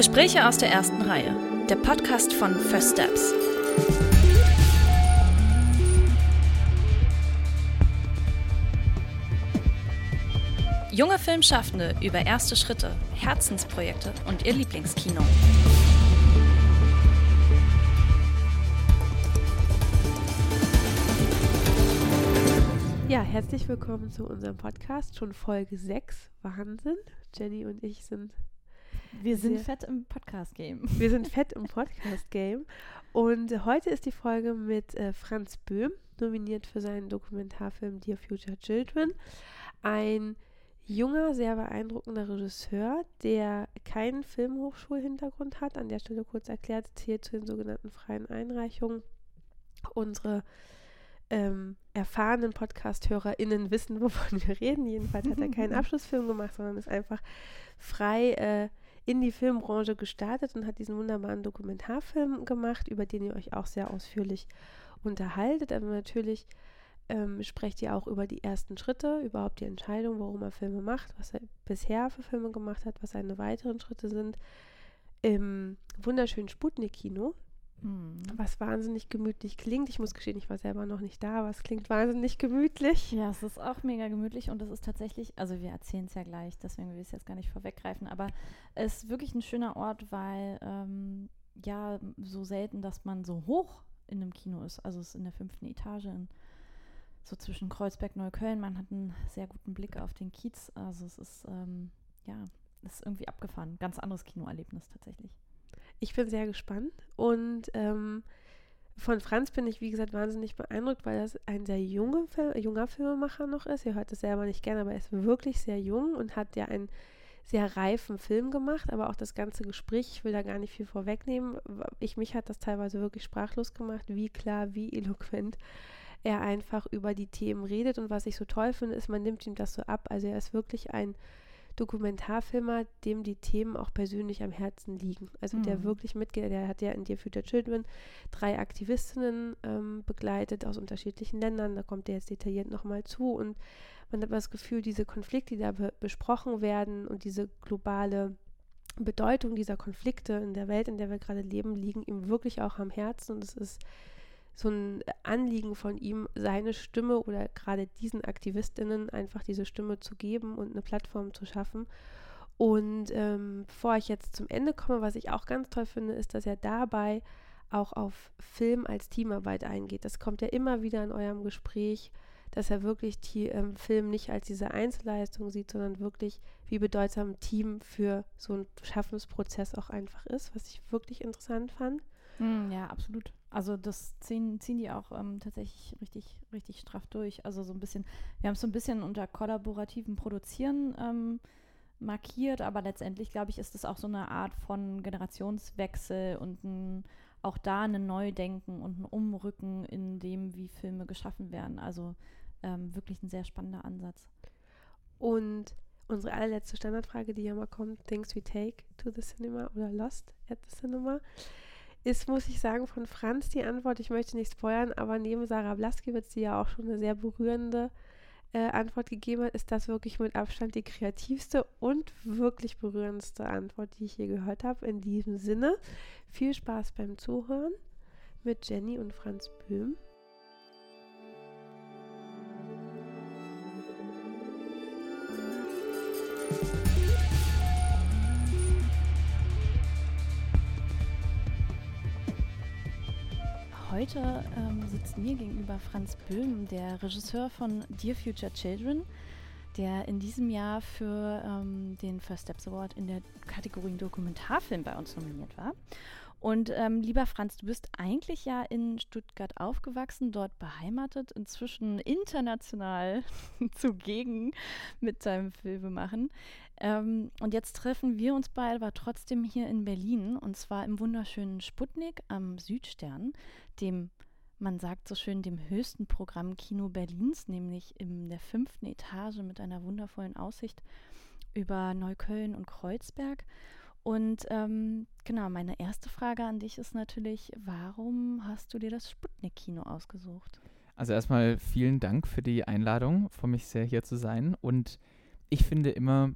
Gespräche aus der ersten Reihe. Der Podcast von First Steps. Junge Filmschaffende über erste Schritte, Herzensprojekte und ihr Lieblingskino. Ja, herzlich willkommen zu unserem Podcast, schon Folge 6. Wahnsinn. Jenny und ich sind. Wir sind fett im Podcast-Game. Wir sind fett im Podcast-Game. Und heute ist die Folge mit äh, Franz Böhm, nominiert für seinen Dokumentarfilm Dear Future Children. Ein junger, sehr beeindruckender Regisseur, der keinen Filmhochschulhintergrund hat. An der Stelle kurz erklärt, zählt zu den sogenannten freien Einreichungen. Unsere ähm, erfahrenen Podcast-HörerInnen wissen, wovon wir reden. Jedenfalls hat er keinen Abschlussfilm gemacht, sondern ist einfach frei äh, in die Filmbranche gestartet und hat diesen wunderbaren Dokumentarfilm gemacht, über den ihr euch auch sehr ausführlich unterhaltet. Aber natürlich ähm, sprecht ihr auch über die ersten Schritte, überhaupt die Entscheidung, warum er Filme macht, was er bisher für Filme gemacht hat, was seine weiteren Schritte sind. Im wunderschönen Sputnik-Kino. Was wahnsinnig gemütlich klingt. Ich muss gestehen, ich war selber noch nicht da, aber es klingt wahnsinnig gemütlich. Ja, es ist auch mega gemütlich und es ist tatsächlich, also wir erzählen es ja gleich, deswegen will ich es jetzt gar nicht vorweggreifen, aber es ist wirklich ein schöner Ort, weil ähm, ja, so selten, dass man so hoch in einem Kino ist. Also es ist in der fünften Etage in, so zwischen Kreuzberg, Neukölln. Man hat einen sehr guten Blick auf den Kiez. Also es ist, ähm, ja, es ist irgendwie abgefahren. Ganz anderes Kinoerlebnis tatsächlich. Ich bin sehr gespannt und ähm, von Franz bin ich, wie gesagt, wahnsinnig beeindruckt, weil das ein sehr junge, junger Filmemacher noch ist. Ihr hört es selber nicht gerne, aber er ist wirklich sehr jung und hat ja einen sehr reifen Film gemacht, aber auch das ganze Gespräch, ich will da gar nicht viel vorwegnehmen. Ich, mich hat das teilweise wirklich sprachlos gemacht, wie klar, wie eloquent er einfach über die Themen redet. Und was ich so toll finde, ist, man nimmt ihm das so ab. Also er ist wirklich ein Dokumentarfilmer, dem die Themen auch persönlich am Herzen liegen. Also mhm. der wirklich mitgeht, der hat ja in Dear Future Children drei Aktivistinnen ähm, begleitet aus unterschiedlichen Ländern. Da kommt er jetzt detailliert nochmal zu und man hat das Gefühl, diese Konflikte, die da be besprochen werden und diese globale Bedeutung dieser Konflikte in der Welt, in der wir gerade leben, liegen ihm wirklich auch am Herzen und es ist so ein Anliegen von ihm, seine Stimme oder gerade diesen Aktivistinnen einfach diese Stimme zu geben und eine Plattform zu schaffen. Und ähm, bevor ich jetzt zum Ende komme, was ich auch ganz toll finde, ist, dass er dabei auch auf Film als Teamarbeit eingeht. Das kommt ja immer wieder in eurem Gespräch, dass er wirklich die ähm, Film nicht als diese Einzelleistung sieht, sondern wirklich, wie bedeutsam ein Team für so einen Schaffensprozess auch einfach ist, was ich wirklich interessant fand. Mm, ja, absolut. Also das ziehen, ziehen die auch ähm, tatsächlich richtig, richtig straff durch. Also so ein bisschen, wir haben es so ein bisschen unter kollaborativen Produzieren ähm, markiert, aber letztendlich, glaube ich, ist es auch so eine Art von Generationswechsel und ein, auch da ein Neudenken und ein Umrücken in dem, wie Filme geschaffen werden. Also ähm, wirklich ein sehr spannender Ansatz. Und unsere allerletzte Standardfrage, die ja mal kommt, Things we take to the cinema oder lost at the cinema ist, muss ich sagen, von Franz die Antwort. Ich möchte nicht spoilern, aber neben Sarah Blaskiewicz, die ja auch schon eine sehr berührende äh, Antwort gegeben hat, ist das wirklich mit Abstand die kreativste und wirklich berührendste Antwort, die ich je gehört habe. In diesem Sinne, viel Spaß beim Zuhören mit Jenny und Franz Böhm. Heute ähm, sitzt mir gegenüber Franz Böhm, der Regisseur von Dear Future Children, der in diesem Jahr für ähm, den First Steps Award in der Kategorie Dokumentarfilm bei uns nominiert war. Und ähm, lieber Franz, du bist eigentlich ja in Stuttgart aufgewachsen, dort beheimatet, inzwischen international zugegen mit deinem Filmemachen. Ähm, und jetzt treffen wir uns beide aber trotzdem hier in Berlin und zwar im wunderschönen Sputnik am Südstern, dem, man sagt so schön, dem höchsten Programm Kino Berlins, nämlich in der fünften Etage mit einer wundervollen Aussicht über Neukölln und Kreuzberg. Und ähm, genau, meine erste Frage an dich ist natürlich, warum hast du dir das Sputnik-Kino ausgesucht? Also erstmal vielen Dank für die Einladung, freue mich sehr hier zu sein. Und ich finde immer,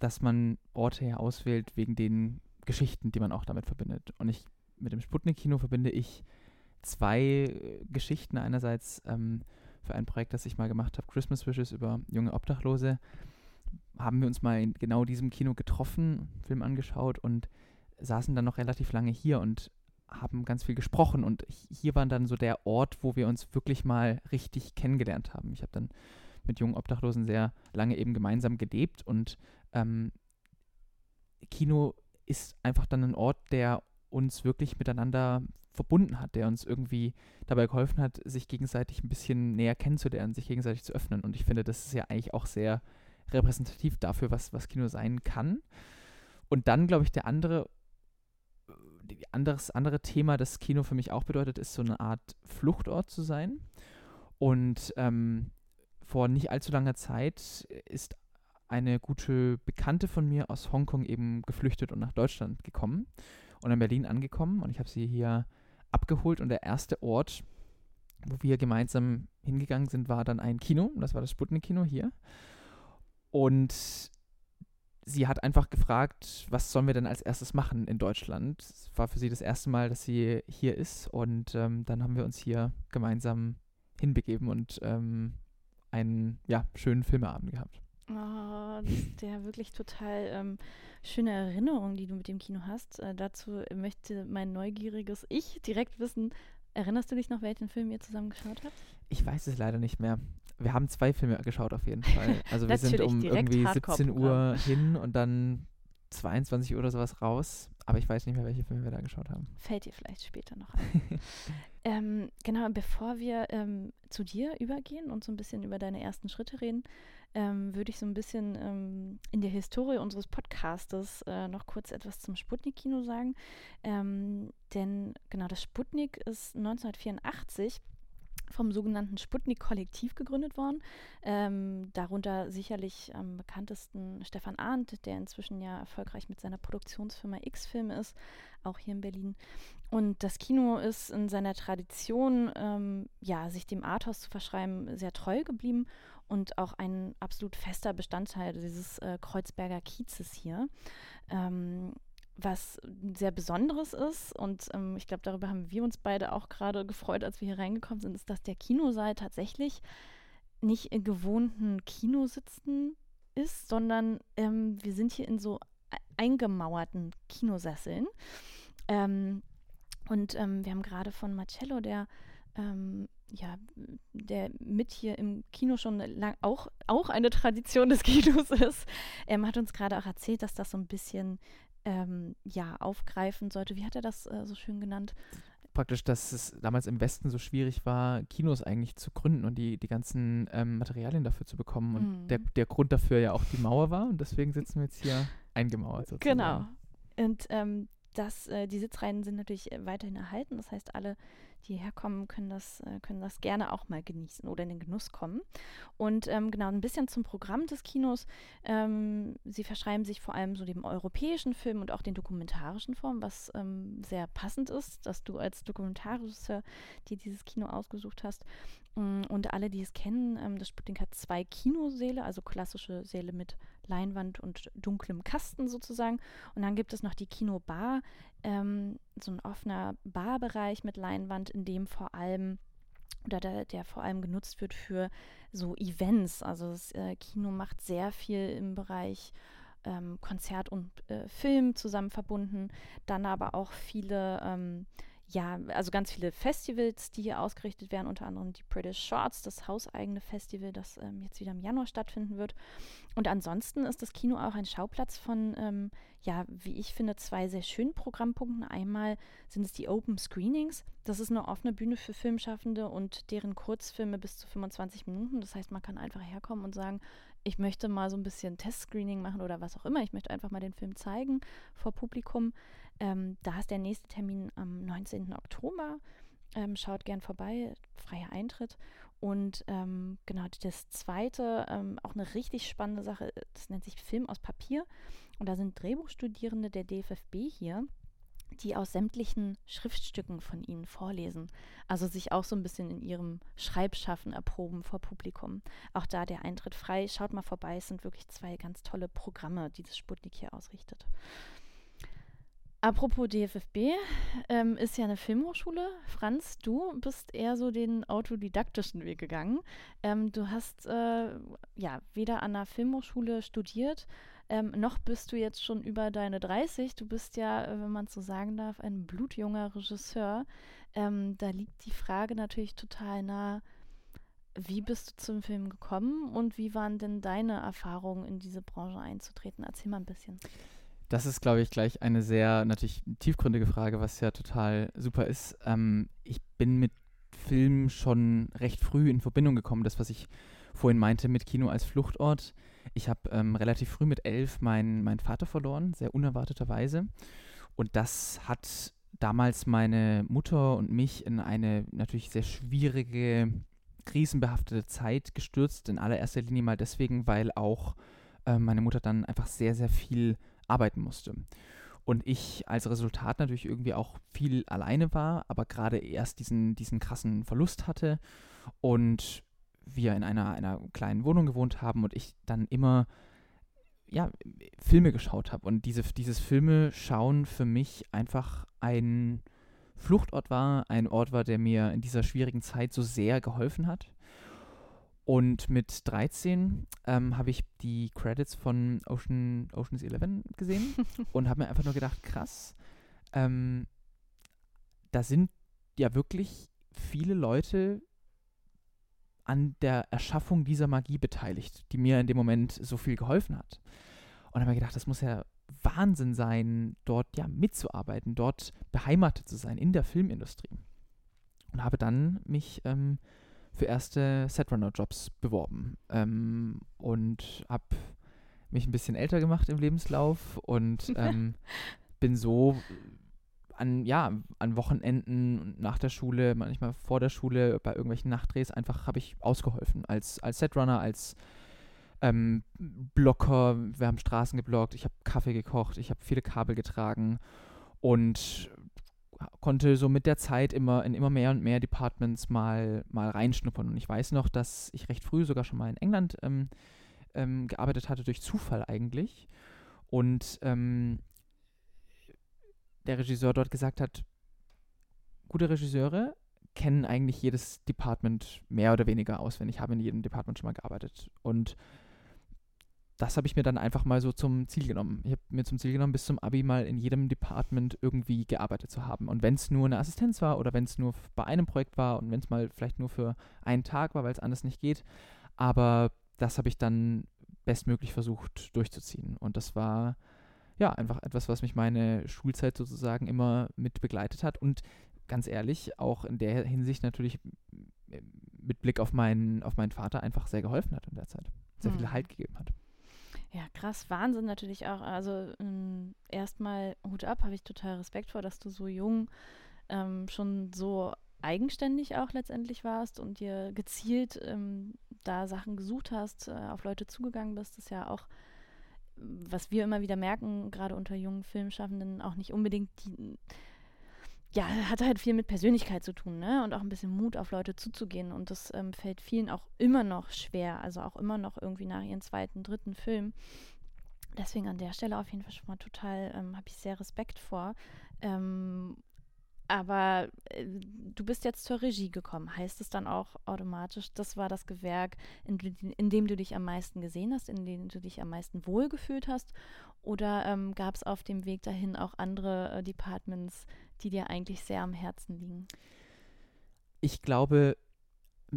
dass man Orte ja auswählt, wegen denen Geschichten, die man auch damit verbindet. Und ich mit dem Sputnik-Kino verbinde ich zwei Geschichten. Einerseits ähm, für ein Projekt, das ich mal gemacht habe, Christmas Wishes über junge Obdachlose, haben wir uns mal in genau diesem Kino getroffen, Film angeschaut und saßen dann noch relativ lange hier und haben ganz viel gesprochen. Und hier war dann so der Ort, wo wir uns wirklich mal richtig kennengelernt haben. Ich habe dann mit jungen Obdachlosen sehr lange eben gemeinsam gelebt und ähm, Kino ist einfach dann ein Ort, der uns wirklich miteinander verbunden hat, der uns irgendwie dabei geholfen hat, sich gegenseitig ein bisschen näher kennenzulernen, sich gegenseitig zu öffnen. Und ich finde, das ist ja eigentlich auch sehr repräsentativ dafür, was, was Kino sein kann. Und dann, glaube ich, der andere, anderes, andere Thema, das Kino für mich auch bedeutet, ist so eine Art Fluchtort zu sein. Und ähm, vor nicht allzu langer Zeit ist eine gute Bekannte von mir aus Hongkong eben geflüchtet und nach Deutschland gekommen und in Berlin angekommen und ich habe sie hier abgeholt und der erste Ort, wo wir gemeinsam hingegangen sind, war dann ein Kino. Das war das Sputnik-Kino hier. Und sie hat einfach gefragt, was sollen wir denn als erstes machen in Deutschland? Es war für sie das erste Mal, dass sie hier ist und ähm, dann haben wir uns hier gemeinsam hinbegeben und ähm, einen ja, schönen Filmeabend gehabt. Oh, das ist ja wirklich total ähm, schöne Erinnerung, die du mit dem Kino hast. Äh, dazu möchte mein neugieriges Ich direkt wissen, erinnerst du dich noch, welchen Film ihr zusammen geschaut habt? Ich weiß es leider nicht mehr. Wir haben zwei Filme geschaut auf jeden Fall. Also wir sind um irgendwie 17 Uhr hin und dann 22 Uhr oder sowas raus. Aber ich weiß nicht mehr, welche Filme wir da geschaut haben. Fällt dir vielleicht später noch ein. ähm, genau, bevor wir ähm, zu dir übergehen und so ein bisschen über deine ersten Schritte reden, ähm, würde ich so ein bisschen ähm, in der Historie unseres Podcastes äh, noch kurz etwas zum Sputnik-Kino sagen. Ähm, denn genau, das Sputnik ist 1984 vom sogenannten Sputnik-Kollektiv gegründet worden. Ähm, darunter sicherlich am bekanntesten Stefan Arndt, der inzwischen ja erfolgreich mit seiner Produktionsfirma X-Film ist, auch hier in Berlin. Und das Kino ist in seiner Tradition, ähm, ja, sich dem Arthouse zu verschreiben, sehr treu geblieben und auch ein absolut fester Bestandteil dieses äh, Kreuzberger Kiezes hier. Ähm, was sehr Besonderes ist, und ähm, ich glaube, darüber haben wir uns beide auch gerade gefreut, als wir hier reingekommen sind, ist, dass der Kinosaal tatsächlich nicht in gewohnten Kinositzen ist, sondern ähm, wir sind hier in so e-, eingemauerten Kinosesseln. Ähm, und ähm, wir haben gerade von Marcello, der ähm, ja, der mit hier im Kino schon lang auch, auch eine Tradition des Kinos ist, ähm, hat uns gerade auch erzählt, dass das so ein bisschen ähm, ja, aufgreifen sollte. Wie hat er das äh, so schön genannt? Praktisch, dass es damals im Westen so schwierig war, Kinos eigentlich zu gründen und die, die ganzen ähm, Materialien dafür zu bekommen. Und mhm. der, der Grund dafür ja auch die Mauer war. Und deswegen sitzen wir jetzt hier eingemauert sozusagen. Genau. Und ähm, das, äh, die Sitzreihen sind natürlich äh, weiterhin erhalten. Das heißt, alle die herkommen, können das, äh, können das gerne auch mal genießen oder in den Genuss kommen. Und ähm, genau, ein bisschen zum Programm des Kinos. Ähm, sie verschreiben sich vor allem so dem europäischen Film und auch den dokumentarischen Formen, was ähm, sehr passend ist, dass du als Dokumentarregisseur dir dieses Kino ausgesucht hast. Mm, und alle, die es kennen, ähm, das Sputnik hat zwei Kinosäle, also klassische Säle mit Leinwand und dunklem Kasten sozusagen. Und dann gibt es noch die Kinobar, ähm, so ein offener Barbereich mit Leinwand, in dem vor allem oder der, der, vor allem genutzt wird für so Events. Also das äh, Kino macht sehr viel im Bereich ähm, Konzert und äh, Film zusammen verbunden, dann aber auch viele ähm, ja, also ganz viele Festivals, die hier ausgerichtet werden, unter anderem die British Shorts, das hauseigene Festival, das ähm, jetzt wieder im Januar stattfinden wird. Und ansonsten ist das Kino auch ein Schauplatz von, ähm, ja, wie ich finde, zwei sehr schönen Programmpunkten. Einmal sind es die Open Screenings. Das ist eine offene Bühne für Filmschaffende und deren Kurzfilme bis zu 25 Minuten. Das heißt, man kann einfach herkommen und sagen, ich möchte mal so ein bisschen Testscreening machen oder was auch immer. Ich möchte einfach mal den Film zeigen vor Publikum. Ähm, da ist der nächste Termin am 19. Oktober. Ähm, schaut gern vorbei, freier Eintritt. Und ähm, genau, das zweite, ähm, auch eine richtig spannende Sache, das nennt sich Film aus Papier. Und da sind Drehbuchstudierende der DFFB hier, die aus sämtlichen Schriftstücken von ihnen vorlesen. Also sich auch so ein bisschen in ihrem Schreibschaffen erproben vor Publikum. Auch da der Eintritt frei. Schaut mal vorbei, es sind wirklich zwei ganz tolle Programme, die das Sputnik hier ausrichtet. Apropos DFFB, ähm, ist ja eine Filmhochschule. Franz, du bist eher so den autodidaktischen Weg gegangen. Ähm, du hast äh, ja weder an einer Filmhochschule studiert, ähm, noch bist du jetzt schon über deine 30. Du bist ja, äh, wenn man so sagen darf, ein blutjunger Regisseur. Ähm, da liegt die Frage natürlich total nah. Wie bist du zum Film gekommen und wie waren denn deine Erfahrungen, in diese Branche einzutreten? Erzähl mal ein bisschen. Das ist, glaube ich, gleich eine sehr natürlich tiefgründige Frage, was ja total super ist. Ähm, ich bin mit Film schon recht früh in Verbindung gekommen. Das, was ich vorhin meinte mit Kino als Fluchtort. Ich habe ähm, relativ früh mit elf meinen mein Vater verloren, sehr unerwarteterweise. Und das hat damals meine Mutter und mich in eine natürlich sehr schwierige, krisenbehaftete Zeit gestürzt. In allererster Linie mal deswegen, weil auch äh, meine Mutter dann einfach sehr, sehr viel arbeiten musste. Und ich als Resultat natürlich irgendwie auch viel alleine war, aber gerade erst diesen, diesen krassen Verlust hatte und wir in einer, einer kleinen Wohnung gewohnt haben und ich dann immer ja, Filme geschaut habe. Und diese, dieses Filme schauen für mich einfach ein Fluchtort war, ein Ort war, der mir in dieser schwierigen Zeit so sehr geholfen hat. Und mit 13 ähm, habe ich die Credits von Ocean, Ocean's Eleven gesehen und habe mir einfach nur gedacht, krass, ähm, da sind ja wirklich viele Leute an der Erschaffung dieser Magie beteiligt, die mir in dem Moment so viel geholfen hat. Und habe mir gedacht, das muss ja Wahnsinn sein, dort ja mitzuarbeiten, dort beheimatet zu sein in der Filmindustrie. Und habe dann mich ähm, für erste Setrunner-Jobs beworben ähm, und habe mich ein bisschen älter gemacht im Lebenslauf und ähm, bin so an, ja, an Wochenenden nach der Schule, manchmal vor der Schule, bei irgendwelchen Nachtdrehs einfach habe ich ausgeholfen als, als Setrunner, als ähm, Blocker. Wir haben Straßen geblockt, ich habe Kaffee gekocht, ich habe viele Kabel getragen und konnte so mit der Zeit immer in immer mehr und mehr Departments mal, mal reinschnuppern. Und ich weiß noch, dass ich recht früh sogar schon mal in England ähm, ähm, gearbeitet hatte, durch Zufall eigentlich. Und ähm, der Regisseur dort gesagt hat, gute Regisseure kennen eigentlich jedes Department mehr oder weniger auswendig, haben in jedem Department schon mal gearbeitet. Und das habe ich mir dann einfach mal so zum Ziel genommen. Ich habe mir zum Ziel genommen, bis zum Abi mal in jedem Department irgendwie gearbeitet zu haben. Und wenn es nur eine Assistenz war oder wenn es nur bei einem Projekt war und wenn es mal vielleicht nur für einen Tag war, weil es anders nicht geht. Aber das habe ich dann bestmöglich versucht durchzuziehen. Und das war ja einfach etwas, was mich meine Schulzeit sozusagen immer mit begleitet hat. Und ganz ehrlich, auch in der Hinsicht natürlich mit Blick auf meinen, auf meinen Vater einfach sehr geholfen hat in der Zeit. Sehr viel mhm. Halt gegeben hat. Ja, krass, Wahnsinn natürlich auch. Also ähm, erstmal Hut ab, habe ich total Respekt vor, dass du so jung ähm, schon so eigenständig auch letztendlich warst und dir gezielt ähm, da Sachen gesucht hast, äh, auf Leute zugegangen bist. Das ist ja auch, was wir immer wieder merken, gerade unter jungen Filmschaffenden, auch nicht unbedingt die ja, hat halt viel mit Persönlichkeit zu tun, ne? Und auch ein bisschen Mut auf Leute zuzugehen. Und das ähm, fällt vielen auch immer noch schwer. Also auch immer noch irgendwie nach ihren zweiten, dritten Film. Deswegen an der Stelle auf jeden Fall schon mal total, ähm, habe ich sehr Respekt vor. Ähm, aber äh, du bist jetzt zur Regie gekommen. Heißt es dann auch automatisch, das war das Gewerk, in, in, dem du dich am meisten gesehen hast, in dem du dich am meisten wohlgefühlt hast? Oder ähm, gab es auf dem Weg dahin auch andere äh, Departments, die dir eigentlich sehr am Herzen liegen? Ich glaube,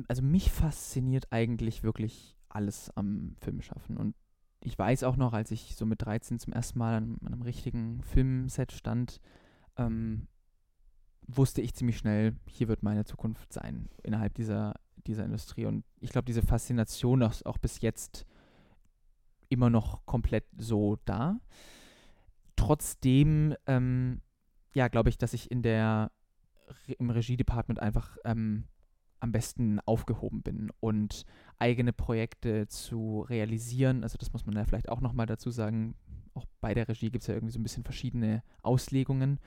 also mich fasziniert eigentlich wirklich alles am Filmschaffen. Und ich weiß auch noch, als ich so mit 13 zum ersten Mal an, an einem richtigen Filmset stand, ähm, wusste ich ziemlich schnell, hier wird meine Zukunft sein innerhalb dieser, dieser Industrie. Und ich glaube, diese Faszination ist auch bis jetzt immer noch komplett so da. Trotzdem ähm, ja, glaube ich, dass ich in der im Regiedepartment einfach ähm, am besten aufgehoben bin und eigene Projekte zu realisieren. Also das muss man ja vielleicht auch nochmal dazu sagen. Auch bei der Regie gibt es ja irgendwie so ein bisschen verschiedene Auslegungen.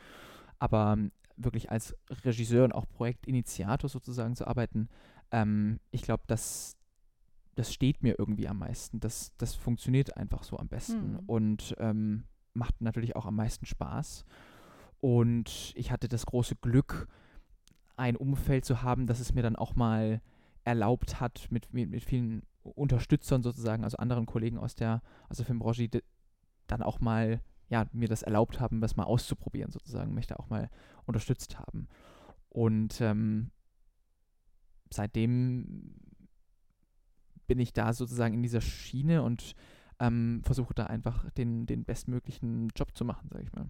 Aber wirklich als Regisseur und auch Projektinitiator sozusagen zu arbeiten, ähm, ich glaube, das, das steht mir irgendwie am meisten. Das, das funktioniert einfach so am besten mhm. und ähm, macht natürlich auch am meisten Spaß. Und ich hatte das große Glück, ein Umfeld zu haben, das es mir dann auch mal erlaubt hat, mit, mit, mit vielen Unterstützern sozusagen, also anderen Kollegen aus der, aus der Filmbranche, dann auch mal ja, mir das erlaubt haben, das mal auszuprobieren sozusagen, mich da auch mal unterstützt haben. Und ähm, seitdem bin ich da sozusagen in dieser Schiene und ähm, versuche da einfach den, den bestmöglichen Job zu machen, sage ich mal.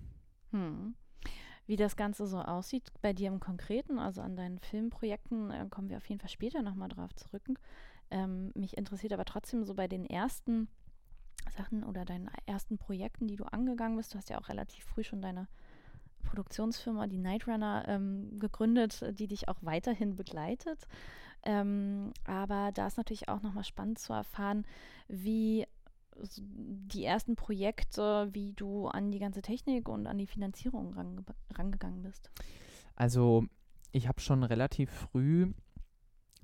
Hm. Wie das Ganze so aussieht bei dir im Konkreten, also an deinen Filmprojekten, äh, kommen wir auf jeden Fall später nochmal drauf zurück. Ähm, mich interessiert aber trotzdem so bei den ersten Sachen oder deinen ersten Projekten, die du angegangen bist. Du hast ja auch relativ früh schon deine Produktionsfirma, die Night Runner, ähm, gegründet, die dich auch weiterhin begleitet. Ähm, aber da ist natürlich auch nochmal spannend zu erfahren, wie die ersten Projekte, wie du an die ganze Technik und an die Finanzierung range rangegangen bist. Also ich habe schon relativ früh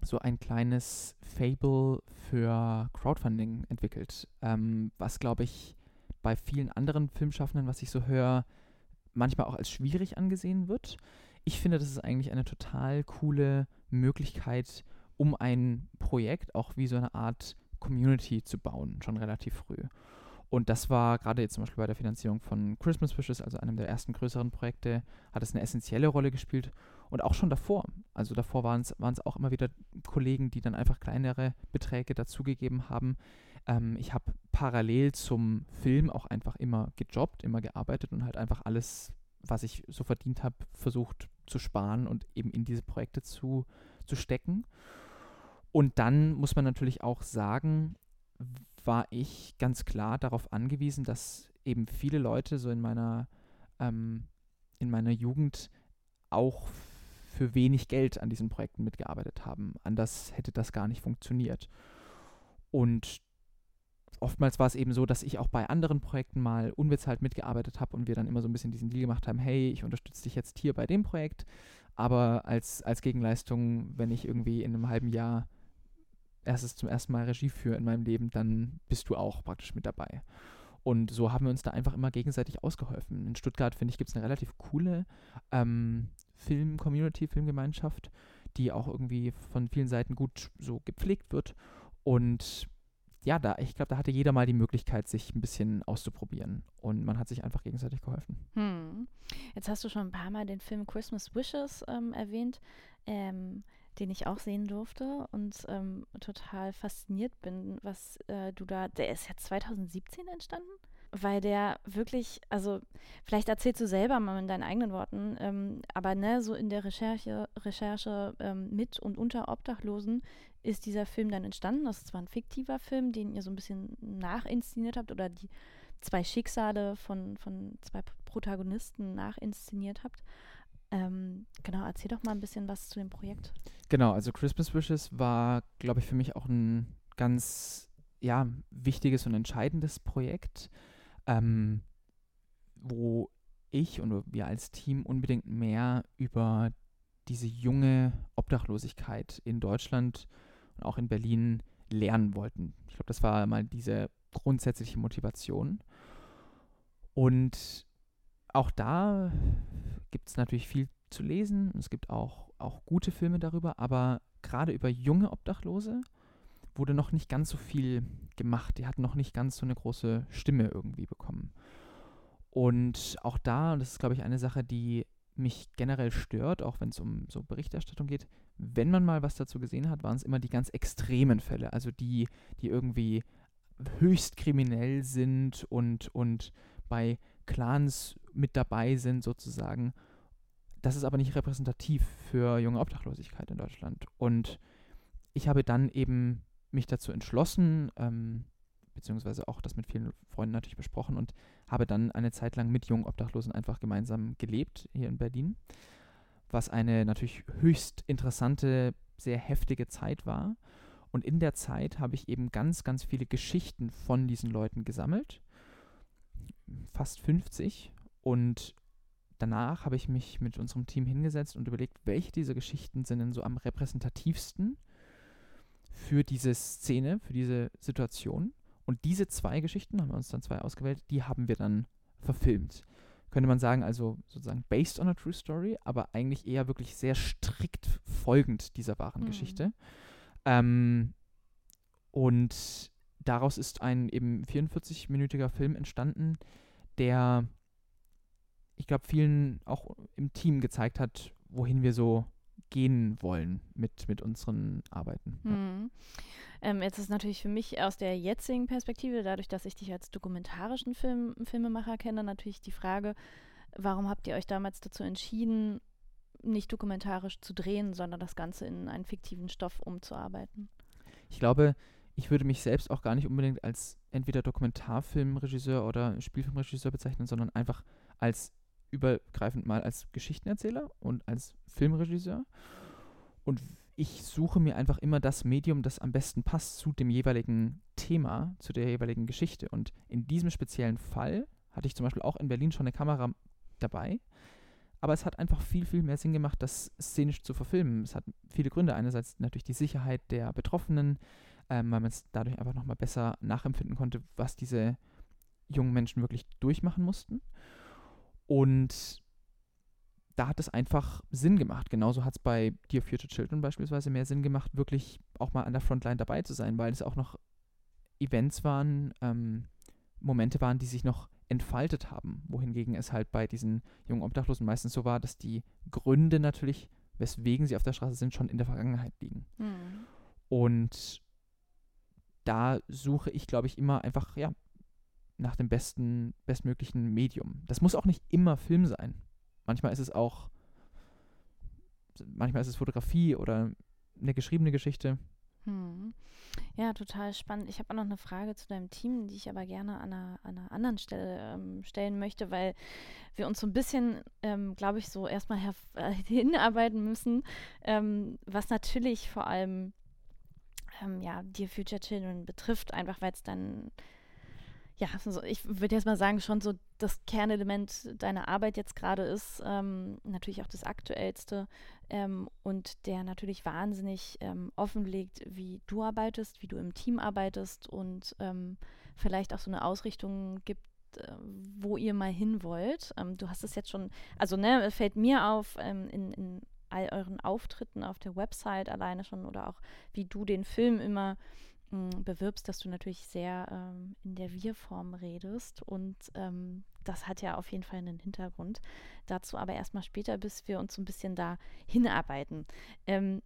so ein kleines Fable für Crowdfunding entwickelt, ähm, was glaube ich bei vielen anderen Filmschaffenden, was ich so höre, manchmal auch als schwierig angesehen wird. Ich finde, das ist eigentlich eine total coole Möglichkeit, um ein Projekt auch wie so eine Art Community zu bauen, schon relativ früh. Und das war gerade jetzt zum Beispiel bei der Finanzierung von Christmas Wishes, also einem der ersten größeren Projekte, hat es eine essentielle Rolle gespielt. Und auch schon davor. Also davor waren es auch immer wieder Kollegen, die dann einfach kleinere Beträge dazugegeben haben. Ähm, ich habe parallel zum Film auch einfach immer gejobbt, immer gearbeitet und halt einfach alles, was ich so verdient habe, versucht zu sparen und eben in diese Projekte zu, zu stecken. Und dann muss man natürlich auch sagen, war ich ganz klar darauf angewiesen, dass eben viele Leute so in meiner, ähm, in meiner Jugend auch für wenig Geld an diesen Projekten mitgearbeitet haben. Anders hätte das gar nicht funktioniert. Und oftmals war es eben so, dass ich auch bei anderen Projekten mal unbezahlt mitgearbeitet habe und wir dann immer so ein bisschen diesen Deal gemacht haben, hey, ich unterstütze dich jetzt hier bei dem Projekt, aber als, als Gegenleistung, wenn ich irgendwie in einem halben Jahr erstes zum ersten Mal Regie führe in meinem Leben, dann bist du auch praktisch mit dabei. Und so haben wir uns da einfach immer gegenseitig ausgeholfen. In Stuttgart, finde ich, gibt es eine relativ coole ähm, Film-Community, Filmgemeinschaft, die auch irgendwie von vielen Seiten gut so gepflegt wird. Und ja, da, ich glaube, da hatte jeder mal die Möglichkeit, sich ein bisschen auszuprobieren. Und man hat sich einfach gegenseitig geholfen. Hm. Jetzt hast du schon ein paar Mal den Film Christmas Wishes ähm, erwähnt, ähm, den ich auch sehen durfte und ähm, total fasziniert bin, was äh, du da. Der ist ja 2017 entstanden? Weil der wirklich, also vielleicht erzählst du selber mal in deinen eigenen Worten, ähm, aber ne, so in der Recherche, Recherche ähm, mit und unter Obdachlosen ist dieser Film dann entstanden. Das ist zwar ein fiktiver Film, den ihr so ein bisschen nachinszeniert habt oder die zwei Schicksale von, von zwei Protagonisten nachinszeniert habt. Ähm, genau, erzähl doch mal ein bisschen was zu dem Projekt. Genau, also Christmas Wishes war, glaube ich, für mich auch ein ganz ja, wichtiges und entscheidendes Projekt ähm, wo ich und wir als Team unbedingt mehr über diese junge Obdachlosigkeit in Deutschland und auch in Berlin lernen wollten. Ich glaube, das war mal diese grundsätzliche Motivation. Und auch da gibt es natürlich viel zu lesen. Es gibt auch, auch gute Filme darüber, aber gerade über junge Obdachlose wurde noch nicht ganz so viel gemacht. Die hatten noch nicht ganz so eine große Stimme irgendwie bekommen. Und auch da, das ist, glaube ich, eine Sache, die mich generell stört, auch wenn es um so Berichterstattung geht, wenn man mal was dazu gesehen hat, waren es immer die ganz extremen Fälle, also die, die irgendwie höchst kriminell sind und, und bei Clans mit dabei sind sozusagen. Das ist aber nicht repräsentativ für junge Obdachlosigkeit in Deutschland. Und ich habe dann eben mich dazu entschlossen, ähm, beziehungsweise auch das mit vielen Freunden natürlich besprochen und habe dann eine Zeit lang mit jungen Obdachlosen einfach gemeinsam gelebt hier in Berlin, was eine natürlich höchst interessante, sehr heftige Zeit war. Und in der Zeit habe ich eben ganz, ganz viele Geschichten von diesen Leuten gesammelt, fast 50. Und danach habe ich mich mit unserem Team hingesetzt und überlegt, welche dieser Geschichten sind denn so am repräsentativsten für diese Szene, für diese Situation. Und diese zwei Geschichten, haben wir uns dann zwei ausgewählt, die haben wir dann verfilmt. könnte man sagen, also sozusagen based on a true story, aber eigentlich eher wirklich sehr strikt folgend dieser wahren Mhm. Geschichte. Ähm, und daraus ist ein eben 44-minütiger Film entstanden, der, ich glaube, vielen auch im Team gezeigt hat, wohin wir so gehen wollen mit, mit unseren Arbeiten. Ja. Mhm. Ähm, jetzt ist natürlich für mich aus der jetzigen Perspektive, dadurch, dass ich dich als dokumentarischen Film, Filmemacher kenne, natürlich die Frage, warum habt ihr euch damals dazu entschieden, nicht dokumentarisch zu drehen, sondern das Ganze in einen fiktiven Stoff umzuarbeiten? Ich glaube, ich würde mich selbst auch gar nicht unbedingt als entweder Dokumentarfilmregisseur oder Spielfilmregisseur bezeichnen, sondern einfach als übergreifend mal als Geschichtenerzähler und als Filmregisseur. Und ich suche mir einfach immer das Medium, das am besten passt zu dem jeweiligen Thema, zu der jeweiligen Geschichte. Und in diesem speziellen Fall hatte ich zum Beispiel auch in Berlin schon eine Kamera dabei. Aber es hat einfach viel, viel mehr Sinn gemacht, das szenisch zu verfilmen. Es hat viele Gründe. Einerseits natürlich die Sicherheit der Betroffenen, ähm, weil man es dadurch einfach nochmal besser nachempfinden konnte, was diese jungen Menschen wirklich durchmachen mussten. Und da hat es einfach Sinn gemacht. Genauso hat es bei Dear Future Children beispielsweise mehr Sinn gemacht, wirklich auch mal an der Frontline dabei zu sein, weil es auch noch Events waren, ähm, Momente waren, die sich noch entfaltet haben. Wohingegen es halt bei diesen jungen Obdachlosen meistens so war, dass die Gründe natürlich, weswegen sie auf der Straße sind, schon in der Vergangenheit liegen. Mhm. Und da suche ich, glaube ich, immer einfach, ja, nach dem besten, bestmöglichen Medium. Das muss auch nicht immer Film sein. Manchmal ist es auch, manchmal ist es Fotografie oder eine geschriebene Geschichte. Hm. Ja, total spannend. Ich habe auch noch eine Frage zu deinem Team, die ich aber gerne an einer, an einer anderen Stelle ähm, stellen möchte, weil wir uns so ein bisschen, ähm, glaube ich, so erstmal äh, hinarbeiten müssen, ähm, was natürlich vor allem ähm, ja, Dear Future Children betrifft, einfach weil es dann, ja, so, ich würde jetzt mal sagen, schon so das Kernelement deiner Arbeit jetzt gerade ist, ähm, natürlich auch das aktuellste ähm, und der natürlich wahnsinnig ähm, offenlegt, wie du arbeitest, wie du im Team arbeitest und ähm, vielleicht auch so eine Ausrichtung gibt, äh, wo ihr mal hin wollt. Ähm, du hast es jetzt schon, also ne, fällt mir auf ähm, in, in all euren Auftritten auf der Website alleine schon oder auch wie du den Film immer bewirbst, dass du natürlich sehr ähm, in der Wir-Form redest und ähm, das hat ja auf jeden Fall einen Hintergrund. Dazu aber erstmal später, bis wir uns so ein bisschen da hinarbeiten. Ähm,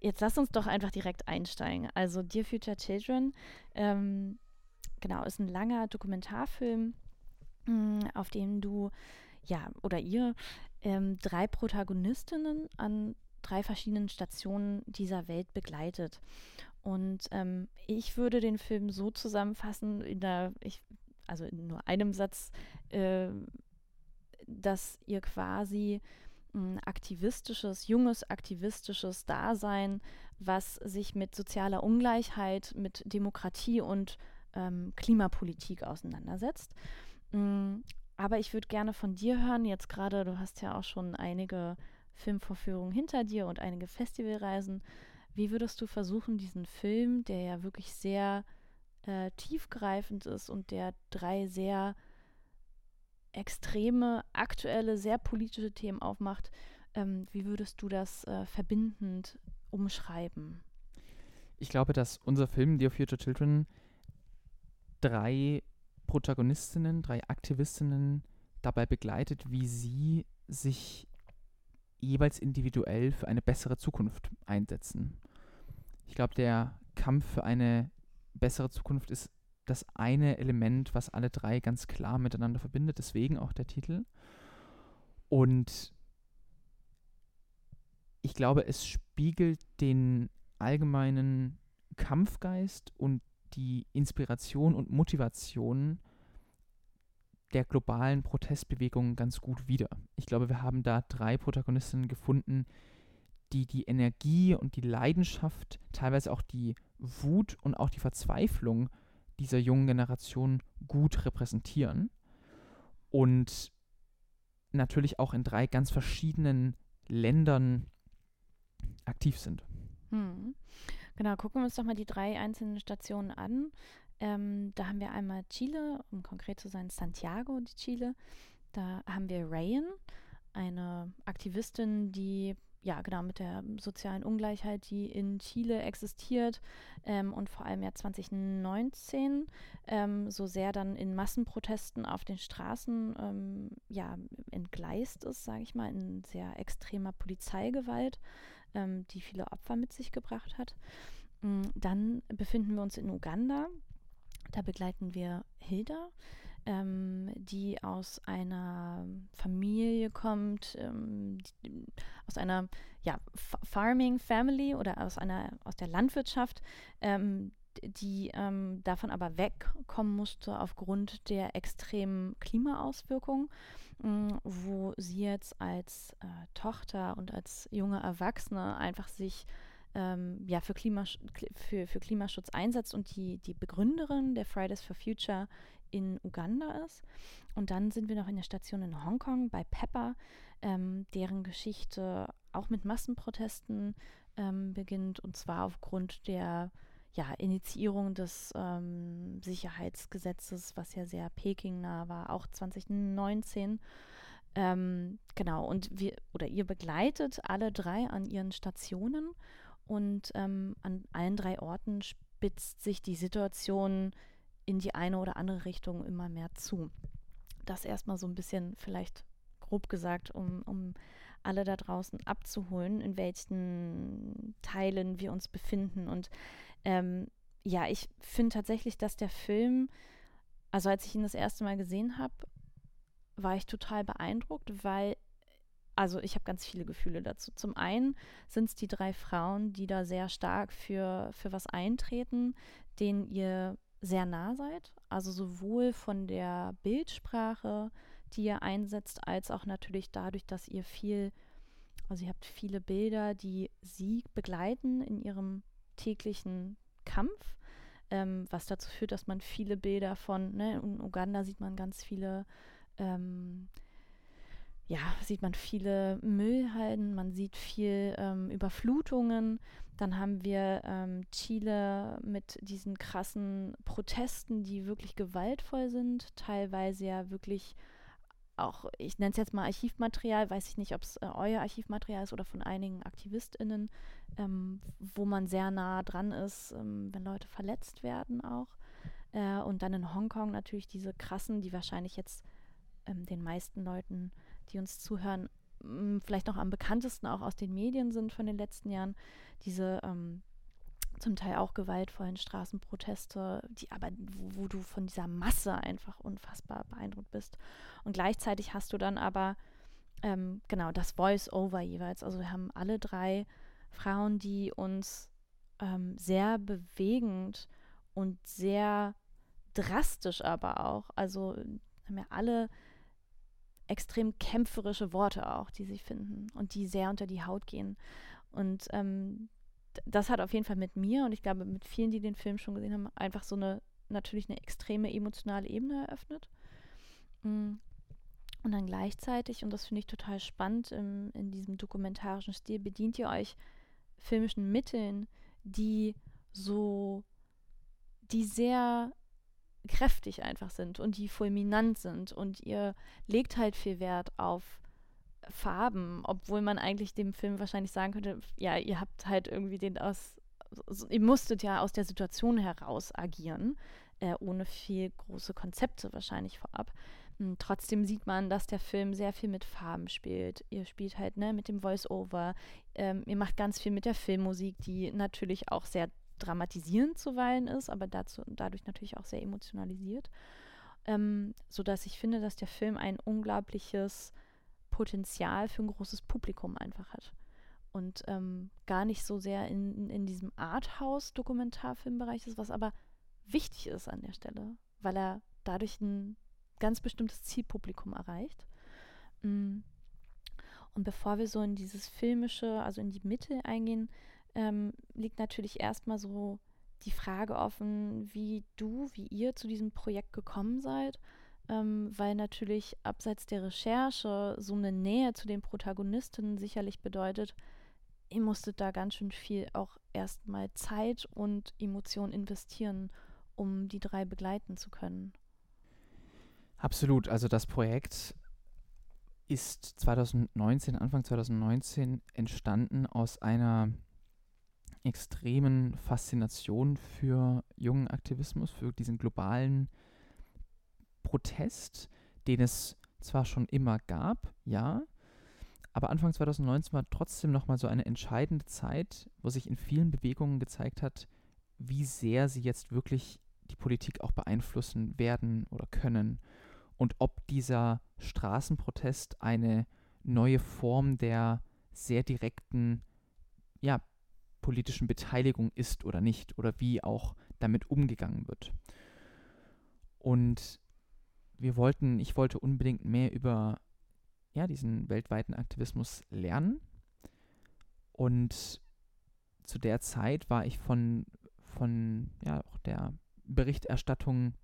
jetzt lass uns doch einfach direkt einsteigen. Also Dear Future Children, ähm, genau, ist ein langer Dokumentarfilm, mh, auf dem du, ja, oder ihr, ähm, drei Protagonistinnen an drei verschiedenen Stationen dieser Welt begleitet. Und ähm, ich würde den Film so zusammenfassen, in der, ich, also in nur einem Satz, äh, dass ihr quasi ein aktivistisches, junges aktivistisches Dasein, was sich mit sozialer Ungleichheit, mit Demokratie und ähm, Klimapolitik auseinandersetzt. Mm, aber ich würde gerne von dir hören, jetzt gerade, du hast ja auch schon einige Filmvorführungen hinter dir und einige Festivalreisen. Wie würdest du versuchen, diesen Film, der ja wirklich sehr äh, tiefgreifend ist und der drei sehr extreme, aktuelle, sehr politische Themen aufmacht, ähm, wie würdest du das äh, verbindend umschreiben? Ich glaube, dass unser Film Dear Future Children drei Protagonistinnen, drei Aktivistinnen dabei begleitet, wie sie sich jeweils individuell für eine bessere Zukunft einsetzen. Ich glaube, der Kampf für eine bessere Zukunft ist das eine Element, was alle drei ganz klar miteinander verbindet, deswegen auch der Titel. Und ich glaube, es spiegelt den allgemeinen Kampfgeist und die Inspiration und Motivation der globalen Protestbewegung ganz gut wider. Ich glaube, wir haben da drei Protagonistinnen gefunden, die die Energie und die Leidenschaft, teilweise auch die Wut und auch die Verzweiflung dieser jungen Generation gut repräsentieren und natürlich auch in drei ganz verschiedenen Ländern aktiv sind. Hm. Genau, gucken wir uns doch mal die drei einzelnen Stationen an. Ähm, da haben wir einmal Chile, um konkret zu sein Santiago de Chile. Da haben wir Rayan, eine Aktivistin, die ja, genau, mit der sozialen Ungleichheit, die in Chile existiert ähm, und vor allem ja 2019 ähm, so sehr dann in Massenprotesten auf den Straßen ähm, ja, entgleist ist, sage ich mal, in sehr extremer Polizeigewalt, ähm, die viele Opfer mit sich gebracht hat. Mm, dann befinden wir uns in Uganda. Da begleiten wir Hilda ähm, die aus einer Familie kommt, ähm, die, aus einer ja, Farming Family oder aus einer aus der Landwirtschaft, ähm, die ähm, davon aber wegkommen musste aufgrund der extremen Klimaauswirkungen, mm, wo sie jetzt als äh, Tochter und als junge Erwachsene einfach sich ähm, ja, für, Klimasch für, für Klimaschutz einsetzt und die, die Begründerin der Fridays for Future in Uganda ist. Und dann sind wir noch in der Station in Hongkong bei Pepper, ähm, deren Geschichte auch mit Massenprotesten ähm, beginnt und zwar aufgrund der ja, Initiierung des ähm, Sicherheitsgesetzes, was ja sehr Peking-nah war, auch 2019. Ähm, genau, und wir oder ihr begleitet alle drei an ihren Stationen und ähm, an allen drei Orten spitzt sich die Situation in die eine oder andere Richtung immer mehr zu. Das erstmal so ein bisschen vielleicht grob gesagt, um, um alle da draußen abzuholen, in welchen Teilen wir uns befinden. Und ähm, ja, ich finde tatsächlich, dass der Film, also als ich ihn das erste Mal gesehen habe, war ich total beeindruckt, weil, also ich habe ganz viele Gefühle dazu. Zum einen sind es die drei Frauen, die da sehr stark für, für was eintreten, denen ihr sehr nah seid, also sowohl von der Bildsprache, die ihr einsetzt, als auch natürlich dadurch, dass ihr viel, also ihr habt viele Bilder, die sie begleiten in ihrem täglichen Kampf, ähm, was dazu führt, dass man viele Bilder von, ne, in Uganda sieht man ganz viele ähm, ja, sieht man viele Müllhalden, man sieht viel ähm, Überflutungen. Dann haben wir ähm, Chile mit diesen krassen Protesten, die wirklich gewaltvoll sind, teilweise ja wirklich auch, ich nenne es jetzt mal Archivmaterial, weiß ich nicht, ob es äh, euer Archivmaterial ist oder von einigen AktivistInnen, ähm, wo man sehr nah dran ist, ähm, wenn Leute verletzt werden auch. Äh, und dann in Hongkong natürlich diese krassen, die wahrscheinlich jetzt ähm, den meisten Leuten die uns zuhören, vielleicht noch am bekanntesten auch aus den Medien sind von den letzten Jahren, diese ähm, zum Teil auch gewaltvollen Straßenproteste, die aber, wo, wo, du von dieser Masse einfach unfassbar beeindruckt bist. Und gleichzeitig hast du dann aber ähm, genau das Voice-Over jeweils. Also wir haben alle drei Frauen, die uns ähm, sehr bewegend und sehr drastisch aber auch, also haben ja alle extrem kämpferische Worte auch, die sie finden und die sehr unter die Haut gehen. Und ähm, das hat auf jeden Fall mit mir und ich glaube mit vielen, die den Film schon gesehen haben, einfach so eine natürlich eine extreme emotionale Ebene eröffnet. Mm. Und dann gleichzeitig, und das finde ich total spannend, im, in diesem dokumentarischen Stil bedient ihr euch filmischen Mitteln, die so, die sehr kräftig einfach sind und die fulminant sind und ihr legt halt viel Wert auf Farben, obwohl man eigentlich dem Film wahrscheinlich sagen könnte, ja, ihr habt halt irgendwie den aus, ihr musstet ja aus der Situation heraus agieren, äh, ohne viel große Konzepte wahrscheinlich vorab. Und hm, trotzdem sieht man, dass der Film sehr viel mit Farben spielt. Ihr spielt halt ne, mit dem Voice-Over. Ähm, ihr macht ganz viel mit der Filmmusik, die natürlich auch sehr dramatisierend zuweilen ist, aber dazu, dadurch natürlich auch sehr emotionalisiert. Ähm, sodass ich finde, dass der Film ein unglaubliches Potenzial für ein großes Publikum einfach hat. Und ähm, gar nicht so sehr in, in diesem Arthouse-Dokumentarfilmbereich ist, was aber wichtig ist an der Stelle, weil er dadurch ein ganz bestimmtes Zielpublikum erreicht. Mm. Und bevor wir so in dieses filmische, also in die Mitte eingehen, ähm, liegt natürlich erstmal so die Frage offen, wie du, wie ihr zu diesem Projekt gekommen seid, ähm, weil natürlich abseits der Recherche so eine Nähe zu den Protagonistinnen sicherlich bedeutet, ihr musstet da ganz schön viel auch erstmal Zeit und Emotion investieren, um die drei begleiten zu können. Absolut. Also das Projekt ist 2019, Anfang 2019 entstanden aus einer extremen Faszination für jungen Aktivismus, für diesen globalen Protest, den es zwar schon immer gab, ja, aber Anfang 2019 war trotzdem nochmal so eine entscheidende Zeit, wo sich in vielen Bewegungen gezeigt hat, wie sehr sie jetzt wirklich die Politik auch beeinflussen werden oder können und ob dieser Straßenprotest eine neue Form der sehr direkten ja, politischen Beteiligung ist oder nicht oder wie auch damit umgegangen wird. Und wir wollten, ich wollte unbedingt mehr über ja, diesen weltweiten Aktivismus lernen. Und zu der Zeit war ich von, von ja, auch der Berichterstattung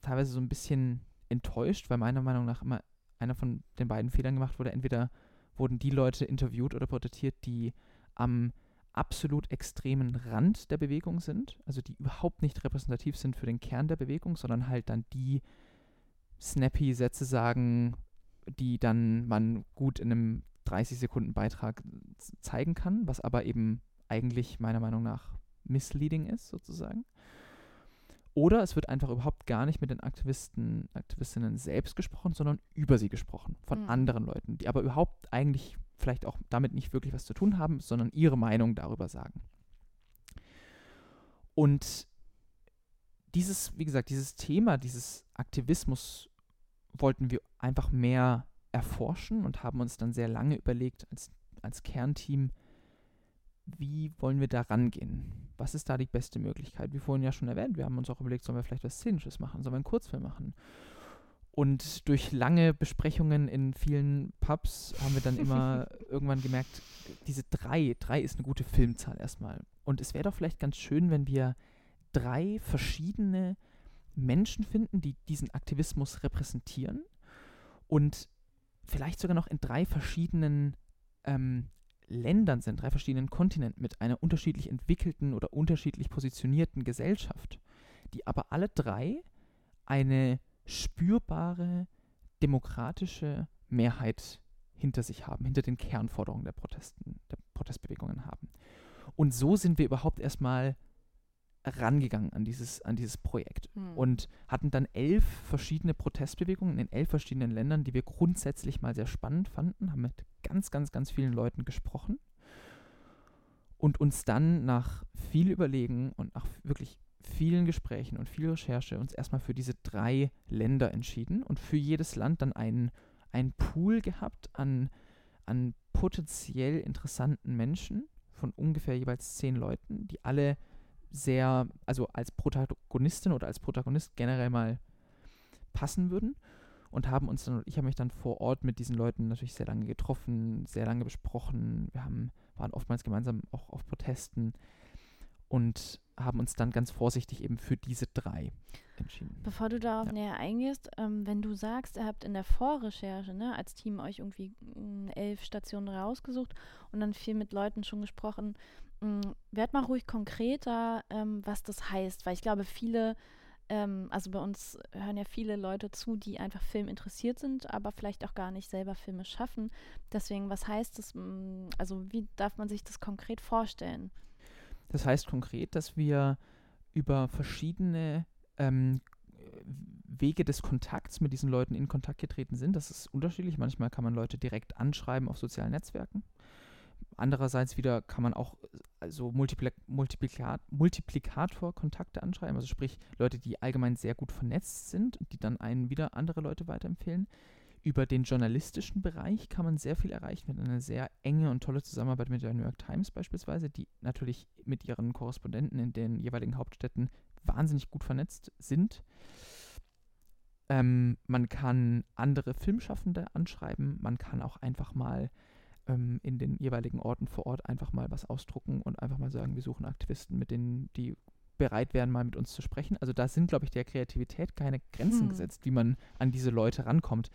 teilweise so ein bisschen enttäuscht, weil meiner Meinung nach immer einer von den beiden Fehlern gemacht wurde. Entweder wurden die Leute interviewt oder porträtiert, die am absolut extremen Rand der Bewegung sind, also die überhaupt nicht repräsentativ sind für den Kern der Bewegung, sondern halt dann die snappy Sätze sagen, die dann man gut in einem 30 Sekunden Beitrag zeigen kann, was aber eben eigentlich meiner Meinung nach misleading ist sozusagen. Oder es wird einfach überhaupt gar nicht mit den Aktivisten, Aktivistinnen selbst gesprochen, sondern über sie gesprochen, von mhm. anderen Leuten, die aber überhaupt eigentlich vielleicht auch damit nicht wirklich was zu tun haben, sondern ihre Meinung darüber sagen. Und dieses, wie gesagt, dieses Thema, dieses Aktivismus wollten wir einfach mehr erforschen und haben uns dann sehr lange überlegt als, als Kernteam, wie wollen wir da rangehen? Was ist da die beste Möglichkeit? Wie vorhin ja schon erwähnt, wir haben uns auch überlegt, sollen wir vielleicht was Szenisches machen, sollen wir einen Kurzfilm machen? Und durch lange Besprechungen in vielen Pubs haben wir dann immer irgendwann gemerkt, diese drei, drei ist eine gute Filmzahl erstmal. Und es wäre doch vielleicht ganz schön, wenn wir drei verschiedene Menschen finden, die diesen Aktivismus repräsentieren und vielleicht sogar noch in drei verschiedenen ähm, Ländern sind, drei verschiedenen Kontinenten mit einer unterschiedlich entwickelten oder unterschiedlich positionierten Gesellschaft, die aber alle drei eine spürbare demokratische Mehrheit hinter sich haben, hinter den Kernforderungen der Protesten, der Protestbewegungen haben. Und so sind wir überhaupt erstmal rangegangen an dieses, an dieses Projekt hm. und hatten dann elf verschiedene Protestbewegungen in elf verschiedenen Ländern, die wir grundsätzlich mal sehr spannend fanden, haben mit ganz, ganz, ganz vielen Leuten gesprochen und uns dann nach viel Überlegen und nach wirklich vielen Gesprächen und viel Recherche uns erstmal für diese drei Länder entschieden und für jedes Land dann einen, einen Pool gehabt an, an potenziell interessanten Menschen von ungefähr jeweils zehn Leuten, die alle sehr, also als Protagonistin oder als Protagonist generell mal passen würden und haben uns dann, ich habe mich dann vor Ort mit diesen Leuten natürlich sehr lange getroffen, sehr lange besprochen. Wir haben, waren oftmals gemeinsam auch auf Protesten und haben uns dann ganz vorsichtig eben für diese drei entschieden. Bevor du darauf ja. näher eingehst, ähm, wenn du sagst, ihr habt in der Vorrecherche ne, als Team euch irgendwie mm, elf Stationen rausgesucht und dann viel mit Leuten schon gesprochen, Mm, werd mal ruhig konkreter, ähm, was das heißt, weil ich glaube, viele, ähm, also bei uns hören ja viele Leute zu, die einfach Film interessiert sind, aber vielleicht auch gar nicht selber Filme schaffen. Deswegen, was heißt das, mm, also wie darf man sich das konkret vorstellen? Das heißt konkret, dass wir über verschiedene ähm, Wege des Kontakts mit diesen Leuten in Kontakt getreten sind. Das ist unterschiedlich. Manchmal kann man Leute direkt anschreiben auf sozialen Netzwerken. Andererseits wieder kann man auch also Multiplik Multiplikat Multiplikator-Kontakte anschreiben, also sprich Leute, die allgemein sehr gut vernetzt sind und die dann einen wieder andere Leute weiterempfehlen. Über den journalistischen Bereich kann man sehr viel erreichen. mit einer sehr enge und tolle Zusammenarbeit mit der New York Times beispielsweise, die natürlich mit ihren Korrespondenten in den jeweiligen Hauptstädten wahnsinnig gut vernetzt sind. Ähm, man kann andere Filmschaffende anschreiben, man kann auch einfach mal ähm, in den jeweiligen Orten vor Ort einfach mal was ausdrucken und einfach mal sagen, wir suchen Aktivisten, mit denen die bereit wären, mal mit uns zu sprechen. Also da sind, glaube ich, der Kreativität keine Grenzen hm. gesetzt, wie man an diese Leute rankommt.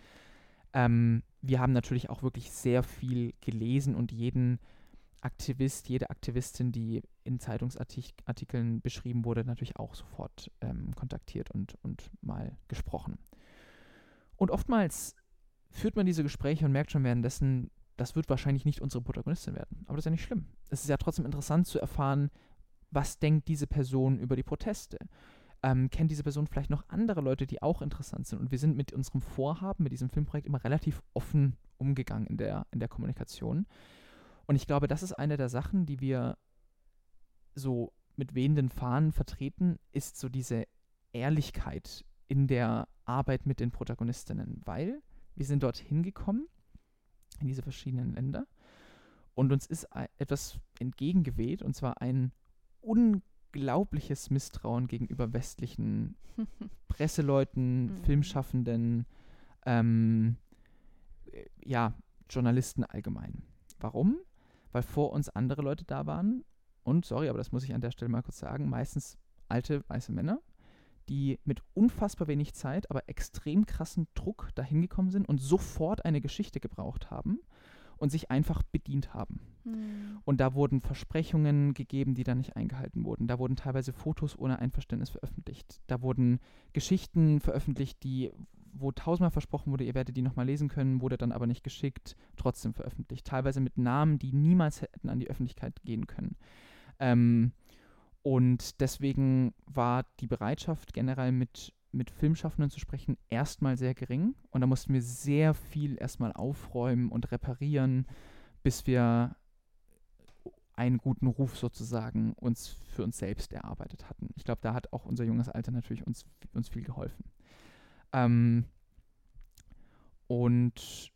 Ähm, wir haben natürlich auch wirklich sehr viel gelesen und jeden Aktivist, jede Aktivistin, die in Zeitungsartikeln beschrieben wurde, natürlich auch sofort ähm, kontaktiert und, und mal gesprochen. Und oftmals führt man diese Gespräche und merkt schon währenddessen, das wird wahrscheinlich nicht unsere Protagonistin werden. Aber das ist ja nicht schlimm. Es ist ja trotzdem interessant zu erfahren, was denkt diese Person über die Proteste. Ähm, kennt diese Person vielleicht noch andere Leute, die auch interessant sind? Und wir sind mit unserem Vorhaben, mit diesem Filmprojekt immer relativ offen umgegangen in der, in der Kommunikation. Und ich glaube, das ist eine der Sachen, die wir so mit wehenden Fahnen vertreten, ist so diese Ehrlichkeit in der Arbeit mit den Protagonistinnen, weil wir sind dorthin gekommen, in diese verschiedenen Länder, und uns ist etwas entgegengeweht, und zwar ein unglaubliches Misstrauen gegenüber westlichen Presseleuten, mhm. Filmschaffenden, ähm, ja, Journalisten allgemein. Warum? Weil vor uns andere Leute da waren, und sorry, aber das muss ich an der Stelle mal kurz sagen, meistens alte weiße Männer, die mit unfassbar wenig Zeit, aber extrem krassen Druck dahin gekommen sind und sofort eine Geschichte gebraucht haben und sich einfach bedient haben. Mhm. Und da wurden Versprechungen gegeben, die dann nicht eingehalten wurden. Da wurden teilweise Fotos ohne Einverständnis veröffentlicht. Da wurden Geschichten veröffentlicht, die, wo tausendmal versprochen wurde, ihr werdet die nochmal lesen können, wurde dann aber nicht geschickt, trotzdem veröffentlicht. Teilweise mit Namen, die niemals hätten an die Öffentlichkeit gehen können. Ähm, und deswegen war die Bereitschaft generell mit, mit Filmschaffenden zu sprechen erstmal sehr gering. Und da mussten wir sehr viel erstmal aufräumen und reparieren, bis wir einen guten Ruf sozusagen uns für uns selbst erarbeitet hatten. Ich glaube, da hat auch unser junges Alter natürlich uns, uns viel geholfen. Ähm, und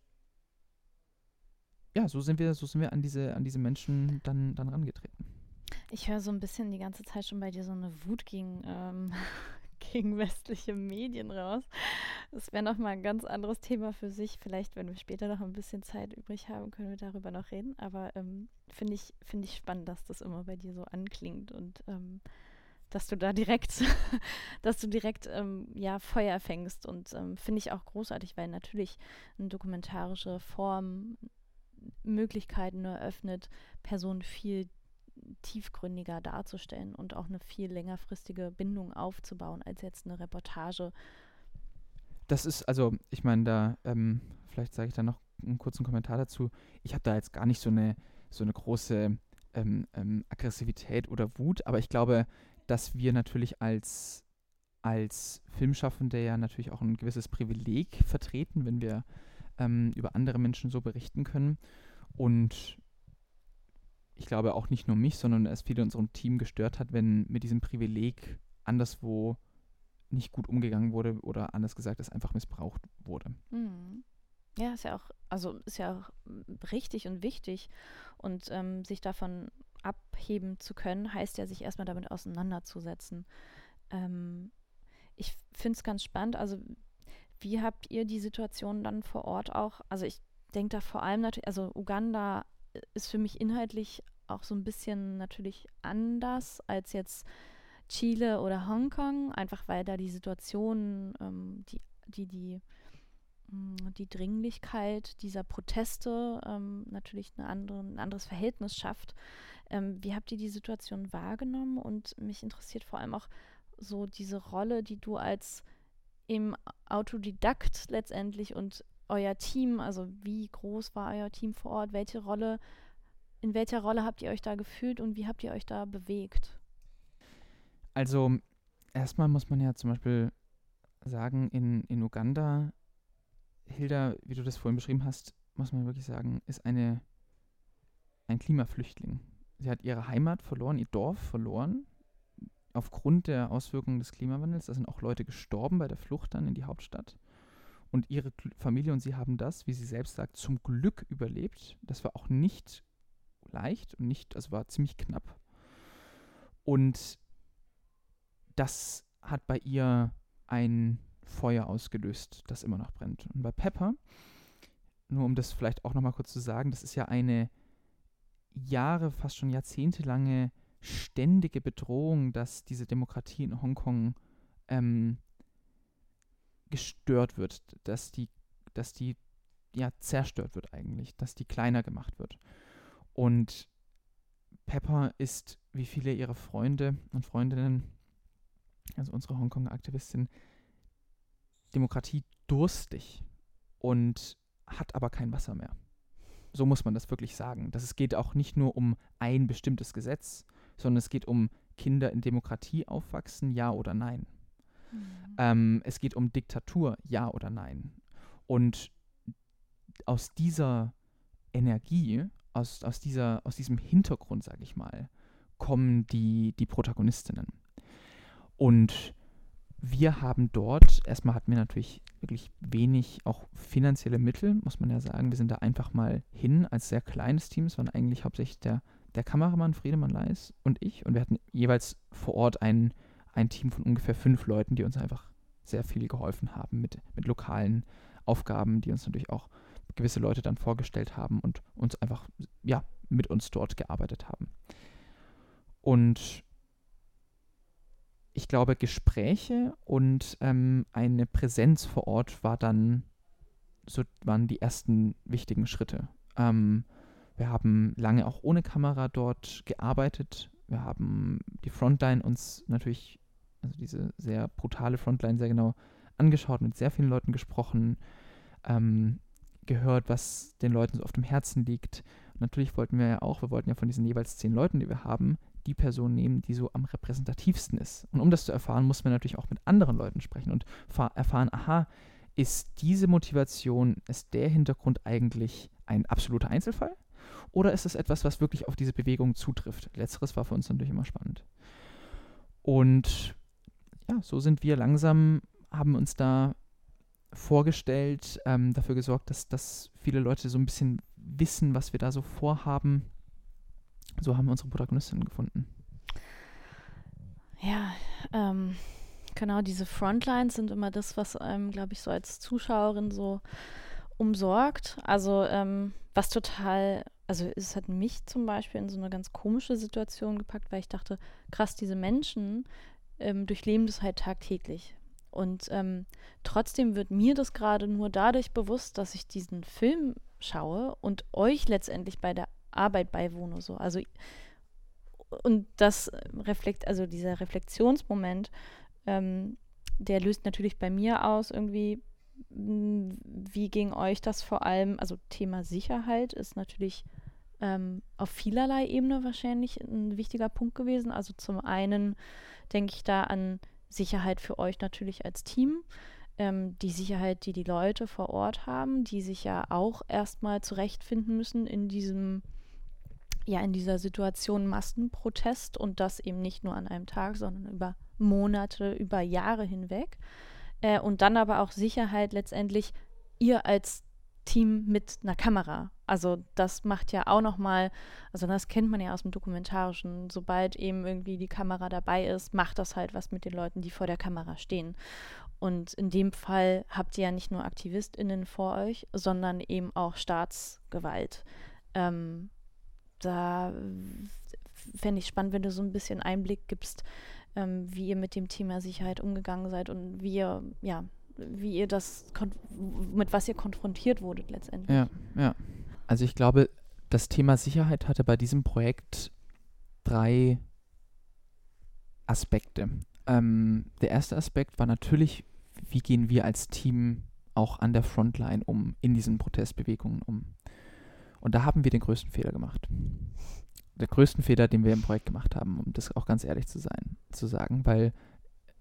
ja, so sind wir, so sind wir an diese, an diese Menschen dann, dann rangetreten. Ich höre so ein bisschen die ganze Zeit schon bei dir so eine Wut gegen, ähm, gegen westliche Medien raus. Das wäre nochmal ein ganz anderes Thema für sich. Vielleicht, wenn wir später noch ein bisschen Zeit übrig haben, können wir darüber noch reden. Aber ähm, finde ich, find ich spannend, dass das immer bei dir so anklingt und ähm, dass du da direkt, dass du direkt ähm, ja, Feuer fängst. Und ähm, finde ich auch großartig, weil natürlich eine dokumentarische Form Möglichkeiten eröffnet, Personen viel tiefgründiger darzustellen und auch eine viel längerfristige Bindung aufzubauen als jetzt eine Reportage. Das ist, also ich meine, da, ähm, vielleicht sage ich da noch einen kurzen Kommentar dazu. Ich habe da jetzt gar nicht so eine, so eine große ähm, ähm, Aggressivität oder Wut, aber ich glaube, dass wir natürlich als, als Filmschaffende ja natürlich auch ein gewisses Privileg vertreten, wenn wir ähm, über andere Menschen so berichten können. Und ich glaube auch nicht nur mich, sondern es viele in unserem Team gestört hat, wenn mit diesem Privileg anderswo nicht gut umgegangen wurde oder anders gesagt, es einfach missbraucht wurde. Mhm. Ja, ist ja auch, also ist ja auch richtig und wichtig. Und ähm, sich davon abheben zu können, heißt ja, sich erstmal damit auseinanderzusetzen. Ähm, ich finde es ganz spannend. Also, wie habt ihr die Situation dann vor Ort auch? Also, ich denke da vor allem natürlich, also Uganda ist für mich inhaltlich auch so ein bisschen natürlich anders als jetzt Chile oder Hongkong, einfach weil da die Situation, ähm, die, die, die, mm, die Dringlichkeit dieser Proteste ähm, natürlich eine andere, ein anderes Verhältnis schafft. Ähm, wie habt ihr die Situation wahrgenommen? Und mich interessiert vor allem auch so diese Rolle, die du als im Autodidakt letztendlich und euer Team, also wie groß war euer Team vor Ort, welche Rolle in welcher Rolle habt ihr euch da gefühlt und wie habt ihr euch da bewegt? Also, erstmal muss man ja zum Beispiel sagen, in, in Uganda, Hilda, wie du das vorhin beschrieben hast, muss man wirklich sagen, ist eine, ein Klimaflüchtling. Sie hat ihre Heimat verloren, ihr Dorf verloren, aufgrund der Auswirkungen des Klimawandels. Da sind auch Leute gestorben bei der Flucht dann in die Hauptstadt. Und ihre Familie und sie haben das, wie sie selbst sagt, zum Glück überlebt. Das war auch nicht leicht und nicht, also war ziemlich knapp. Und das hat bei ihr ein Feuer ausgelöst, das immer noch brennt. Und bei Pepper, nur um das vielleicht auch nochmal kurz zu sagen, das ist ja eine Jahre, fast schon jahrzehntelange ständige Bedrohung, dass diese Demokratie in Hongkong ähm, gestört wird, dass die, dass die ja zerstört wird eigentlich, dass die kleiner gemacht wird. Und Pepper ist, wie viele ihrer Freunde und Freundinnen, also unsere Hongkong-Aktivistin, Demokratie durstig. Und hat aber kein Wasser mehr. So muss man das wirklich sagen. Dass es geht auch nicht nur um ein bestimmtes Gesetz, sondern es geht um Kinder in Demokratie aufwachsen, ja oder nein. Mhm. Ähm, es geht um Diktatur, ja oder nein. Und aus dieser Energie, aus, aus, dieser, aus diesem Hintergrund, sage ich mal, kommen die, die Protagonistinnen. Und wir haben dort, erstmal hatten wir natürlich wirklich wenig auch finanzielle Mittel, muss man ja sagen. Wir sind da einfach mal hin als sehr kleines Team. Es waren eigentlich hauptsächlich der, der Kameramann Friedemann Leis und ich. Und wir hatten jeweils vor Ort ein, ein Team von ungefähr fünf Leuten, die uns einfach sehr viel geholfen haben mit, mit lokalen Aufgaben, die uns natürlich auch gewisse Leute dann vorgestellt haben und uns einfach, ja, mit uns dort gearbeitet haben. Und ich glaube, Gespräche und ähm, eine Präsenz vor Ort war dann, so waren die ersten wichtigen Schritte. Ähm, wir haben lange auch ohne Kamera dort gearbeitet. Wir haben die Frontline uns natürlich, also diese sehr brutale Frontline sehr genau angeschaut, mit sehr vielen Leuten gesprochen, ähm, gehört, was den Leuten so auf dem Herzen liegt. Und natürlich wollten wir ja auch, wir wollten ja von diesen jeweils zehn Leuten, die wir haben, die Person nehmen, die so am repräsentativsten ist. Und um das zu erfahren, muss man natürlich auch mit anderen Leuten sprechen und erfahren, aha, ist diese Motivation, ist der Hintergrund eigentlich ein absoluter Einzelfall? Oder ist es etwas, was wirklich auf diese Bewegung zutrifft? Letzteres war für uns natürlich immer spannend. Und ja, so sind wir langsam, haben uns da vorgestellt, ähm, dafür gesorgt, dass, dass viele Leute so ein bisschen wissen, was wir da so vorhaben so haben wir unsere Protagonistin gefunden. Ja, ähm, genau, diese Frontlines sind immer das, was einem, glaube ich, so als Zuschauerin so umsorgt. Also, ähm, was total, also es hat mich zum Beispiel in so eine ganz komische Situation gepackt, weil ich dachte, krass, diese Menschen ähm, durchleben das halt tagtäglich. Und ähm, trotzdem wird mir das gerade nur dadurch bewusst, dass ich diesen Film schaue und euch letztendlich bei der Arbeit beiwohne. So. Also, und das reflekt, also dieser Reflexionsmoment, ähm, der löst natürlich bei mir aus, irgendwie, hm, wie ging euch das vor allem, also Thema Sicherheit ist natürlich ähm, auf vielerlei Ebene wahrscheinlich ein wichtiger Punkt gewesen. Also zum einen denke ich da an Sicherheit für euch natürlich als Team ähm, die Sicherheit, die die Leute vor Ort haben, die sich ja auch erstmal zurechtfinden müssen in diesem ja in dieser Situation Massenprotest und das eben nicht nur an einem Tag, sondern über Monate, über Jahre hinweg. Äh, und dann aber auch Sicherheit letztendlich ihr als Team mit einer Kamera. Also das macht ja auch noch mal, also das kennt man ja aus dem Dokumentarischen. Sobald eben irgendwie die Kamera dabei ist, macht das halt was mit den Leuten, die vor der Kamera stehen. Und in dem Fall habt ihr ja nicht nur AktivistInnen vor euch, sondern eben auch Staatsgewalt. Ähm, da fände ich spannend, wenn du so ein bisschen Einblick gibst, ähm, wie ihr mit dem Thema Sicherheit umgegangen seid und wie ihr, ja, wie ihr das, mit was ihr konfrontiert wurdet letztendlich. Ja, ja. Also ich glaube, das Thema Sicherheit hatte bei diesem Projekt drei Aspekte. Ähm, der erste Aspekt war natürlich, wie gehen wir als Team auch an der Frontline um, in diesen Protestbewegungen um. Und da haben wir den größten Fehler gemacht. Der größten Fehler, den wir im Projekt gemacht haben, um das auch ganz ehrlich zu sein, zu sagen, weil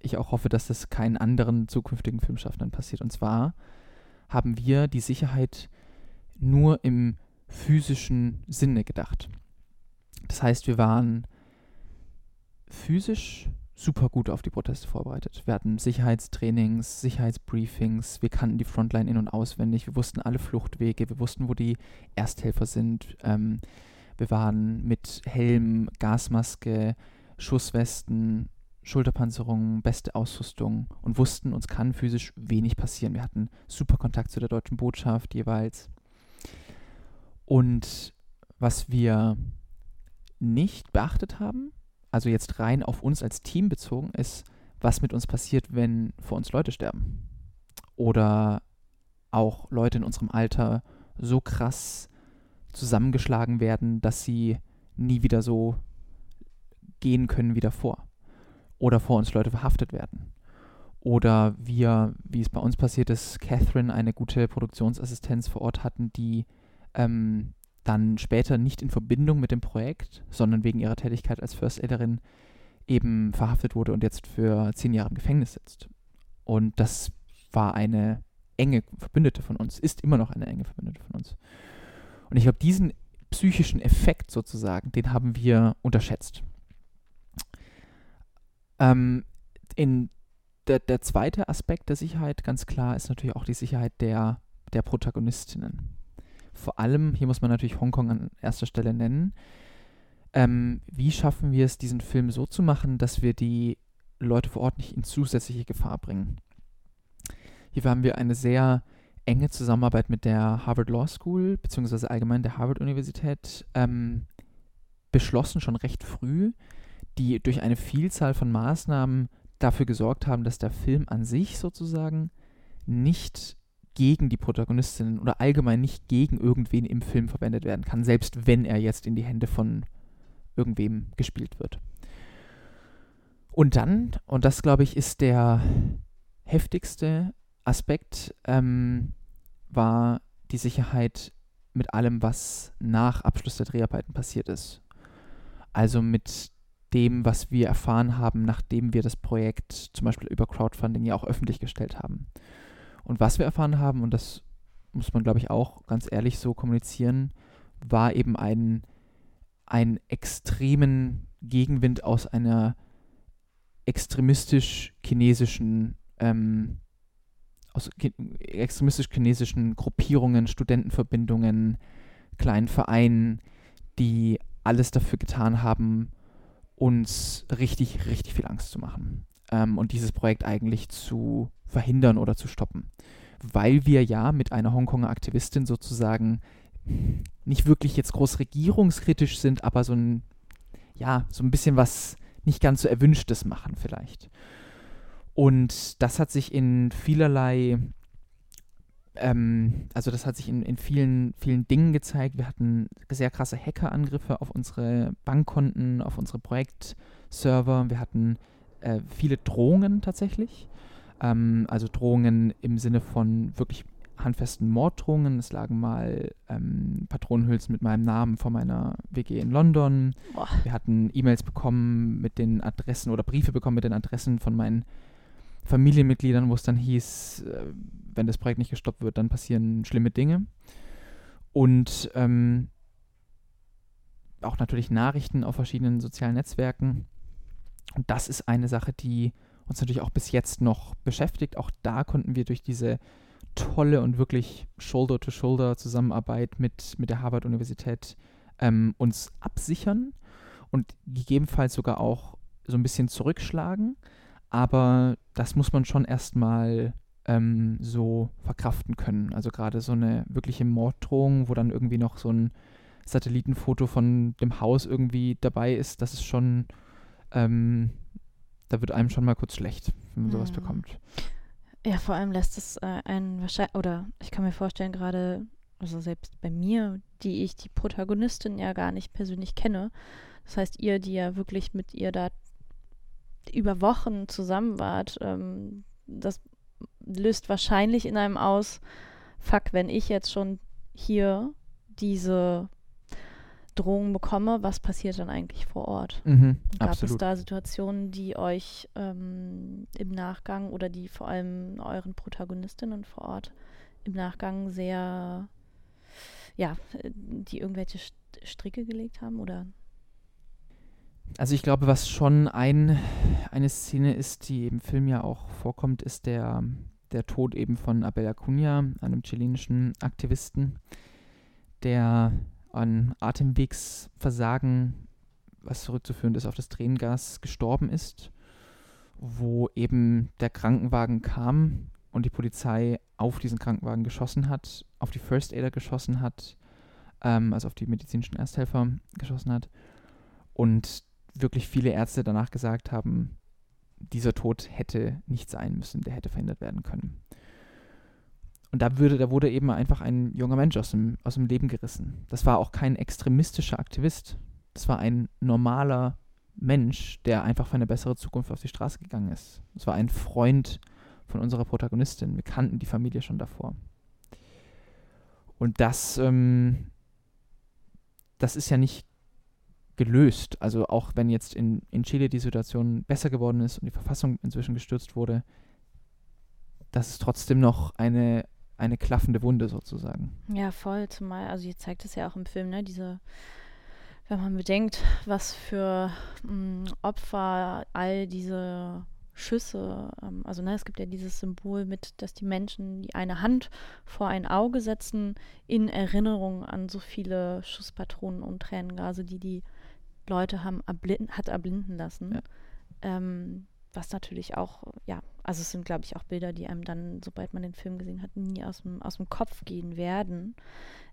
ich auch hoffe, dass das keinen anderen zukünftigen Filmschaffenden passiert. Und zwar haben wir die Sicherheit nur im physischen Sinne gedacht. Das heißt, wir waren physisch super gut auf die Proteste vorbereitet. Wir hatten Sicherheitstrainings, Sicherheitsbriefings, wir kannten die Frontline in- und auswendig, wir wussten alle Fluchtwege, wir wussten, wo die Ersthelfer sind. Ähm, wir waren mit Helm, Gasmaske, Schusswesten, Schulterpanzerung, beste Ausrüstung und wussten, uns kann physisch wenig passieren. Wir hatten super Kontakt zu der deutschen Botschaft jeweils. Und was wir nicht beachtet haben, also jetzt rein auf uns als Team bezogen, ist, was mit uns passiert, wenn vor uns Leute sterben. Oder auch Leute in unserem Alter so krass zusammengeschlagen werden, dass sie nie wieder so gehen können wie davor. Oder vor uns Leute verhaftet werden. Oder wir, wie es bei uns passiert ist, Catherine eine gute Produktionsassistenz vor Ort hatten, die ähm, dann später nicht in Verbindung mit dem Projekt, sondern wegen ihrer Tätigkeit als First Aiderin eben verhaftet wurde und jetzt für zehn Jahre im Gefängnis sitzt. Und das war eine enge Verbündete von uns, ist immer noch eine enge Verbündete von uns. Und ich glaube, diesen psychischen Effekt sozusagen, den haben wir unterschätzt. Ähm, in der, der zweite Aspekt der Sicherheit, ganz klar, ist natürlich auch die Sicherheit der, der Protagonistinnen. Vor allem, hier muss man natürlich Hongkong an erster Stelle nennen. Ähm, wie schaffen wir es, diesen Film so zu machen, dass wir die Leute vor Ort nicht in zusätzliche Gefahr bringen? Hier haben wir eine sehr enge Zusammenarbeit mit der Harvard Law School, beziehungsweise allgemein der Harvard-Universität, ähm, beschlossen, schon recht früh, die durch eine Vielzahl von Maßnahmen dafür gesorgt haben, dass der Film an sich sozusagen nicht gegen die Protagonistinnen oder allgemein nicht gegen irgendwen im Film verwendet werden kann, selbst wenn er jetzt in die Hände von irgendwem gespielt wird. Und dann, und das glaube ich ist der heftigste Aspekt, ähm, war die Sicherheit mit allem, was nach Abschluss der Dreharbeiten passiert ist. Also mit dem, was wir erfahren haben, nachdem wir das Projekt zum Beispiel über Crowdfunding ja auch öffentlich gestellt haben. Und was wir erfahren haben, und das muss man, glaube ich, auch ganz ehrlich so kommunizieren, war eben ein, ein extremen Gegenwind aus einer extremistisch-chinesischen ähm, aus extremistisch-chinesischen Gruppierungen, Studentenverbindungen, kleinen Vereinen, die alles dafür getan haben, uns richtig, richtig viel Angst zu machen. Ähm, und dieses Projekt eigentlich zu verhindern oder zu stoppen. Weil wir ja mit einer Hongkonger Aktivistin sozusagen nicht wirklich jetzt groß regierungskritisch sind, aber so ein, ja, so ein bisschen was nicht ganz so Erwünschtes machen vielleicht. Und das hat sich in vielerlei, ähm, also das hat sich in, in vielen, vielen Dingen gezeigt. Wir hatten sehr krasse Hackerangriffe auf unsere Bankkonten, auf unsere Projektserver. Wir hatten äh, viele Drohungen tatsächlich. Ähm, also Drohungen im Sinne von wirklich handfesten Morddrohungen. Es lagen mal ähm, Patronenhülsen mit meinem Namen vor meiner WG in London. Boah. Wir hatten E-Mails bekommen mit den Adressen oder Briefe bekommen mit den Adressen von meinen Familienmitgliedern, wo es dann hieß, äh, wenn das Projekt nicht gestoppt wird, dann passieren schlimme Dinge. Und ähm, auch natürlich Nachrichten auf verschiedenen sozialen Netzwerken. Und das ist eine Sache, die uns natürlich auch bis jetzt noch beschäftigt. Auch da konnten wir durch diese tolle und wirklich Shoulder-to-Shoulder-Zusammenarbeit mit, mit der Harvard-Universität ähm, uns absichern und gegebenenfalls sogar auch so ein bisschen zurückschlagen. Aber das muss man schon erstmal ähm, so verkraften können. Also gerade so eine wirkliche Morddrohung, wo dann irgendwie noch so ein Satellitenfoto von dem Haus irgendwie dabei ist, das ist schon, ähm, da wird einem schon mal kurz schlecht, wenn man sowas mhm. bekommt. Ja, vor allem lässt es äh, einen wahrscheinlich, oder ich kann mir vorstellen, gerade, also selbst bei mir, die ich die Protagonistin ja gar nicht persönlich kenne, das heißt, ihr, die ja wirklich mit ihr da über Wochen zusammen wart, ähm, das löst wahrscheinlich in einem aus, fuck, wenn ich jetzt schon hier diese Drohungen bekomme, was passiert dann eigentlich vor Ort? Mhm, Gab absolut. es da Situationen, die euch ähm, im Nachgang oder die vor allem euren Protagonistinnen vor Ort im Nachgang sehr, ja, die irgendwelche Stricke gelegt haben oder also ich glaube, was schon ein, eine Szene ist, die im Film ja auch vorkommt, ist der, der Tod eben von Abel Acuna, einem chilenischen Aktivisten, der an Atemwegsversagen, was zurückzuführen ist auf das Tränengas, gestorben ist, wo eben der Krankenwagen kam und die Polizei auf diesen Krankenwagen geschossen hat, auf die First Aider geschossen hat, ähm, also auf die medizinischen Ersthelfer geschossen hat. Und wirklich viele Ärzte danach gesagt haben, dieser Tod hätte nicht sein müssen, der hätte verhindert werden können. Und da, würde, da wurde eben einfach ein junger Mensch aus dem, aus dem Leben gerissen. Das war auch kein extremistischer Aktivist. Das war ein normaler Mensch, der einfach für eine bessere Zukunft auf die Straße gegangen ist. Es war ein Freund von unserer Protagonistin. Wir kannten die Familie schon davor. Und das, ähm, das ist ja nicht gelöst. Also auch wenn jetzt in, in Chile die Situation besser geworden ist und die Verfassung inzwischen gestürzt wurde, das ist trotzdem noch eine, eine klaffende Wunde sozusagen. Ja, voll. Zumal, also ihr zeigt es ja auch im Film, ne, diese wenn man bedenkt, was für mh, mm, Opfer all diese Schüsse, ähm, also ne, es gibt ja dieses Symbol mit, dass die Menschen die eine Hand vor ein Auge setzen, in Erinnerung an so viele Schusspatronen und Tränengase, die die Leute haben erblinden, hat erblinden lassen. Ja. Ähm, was natürlich auch, ja, also es sind, glaube ich, auch Bilder, die einem dann, sobald man den Film gesehen hat, nie aus dem, aus dem Kopf gehen werden.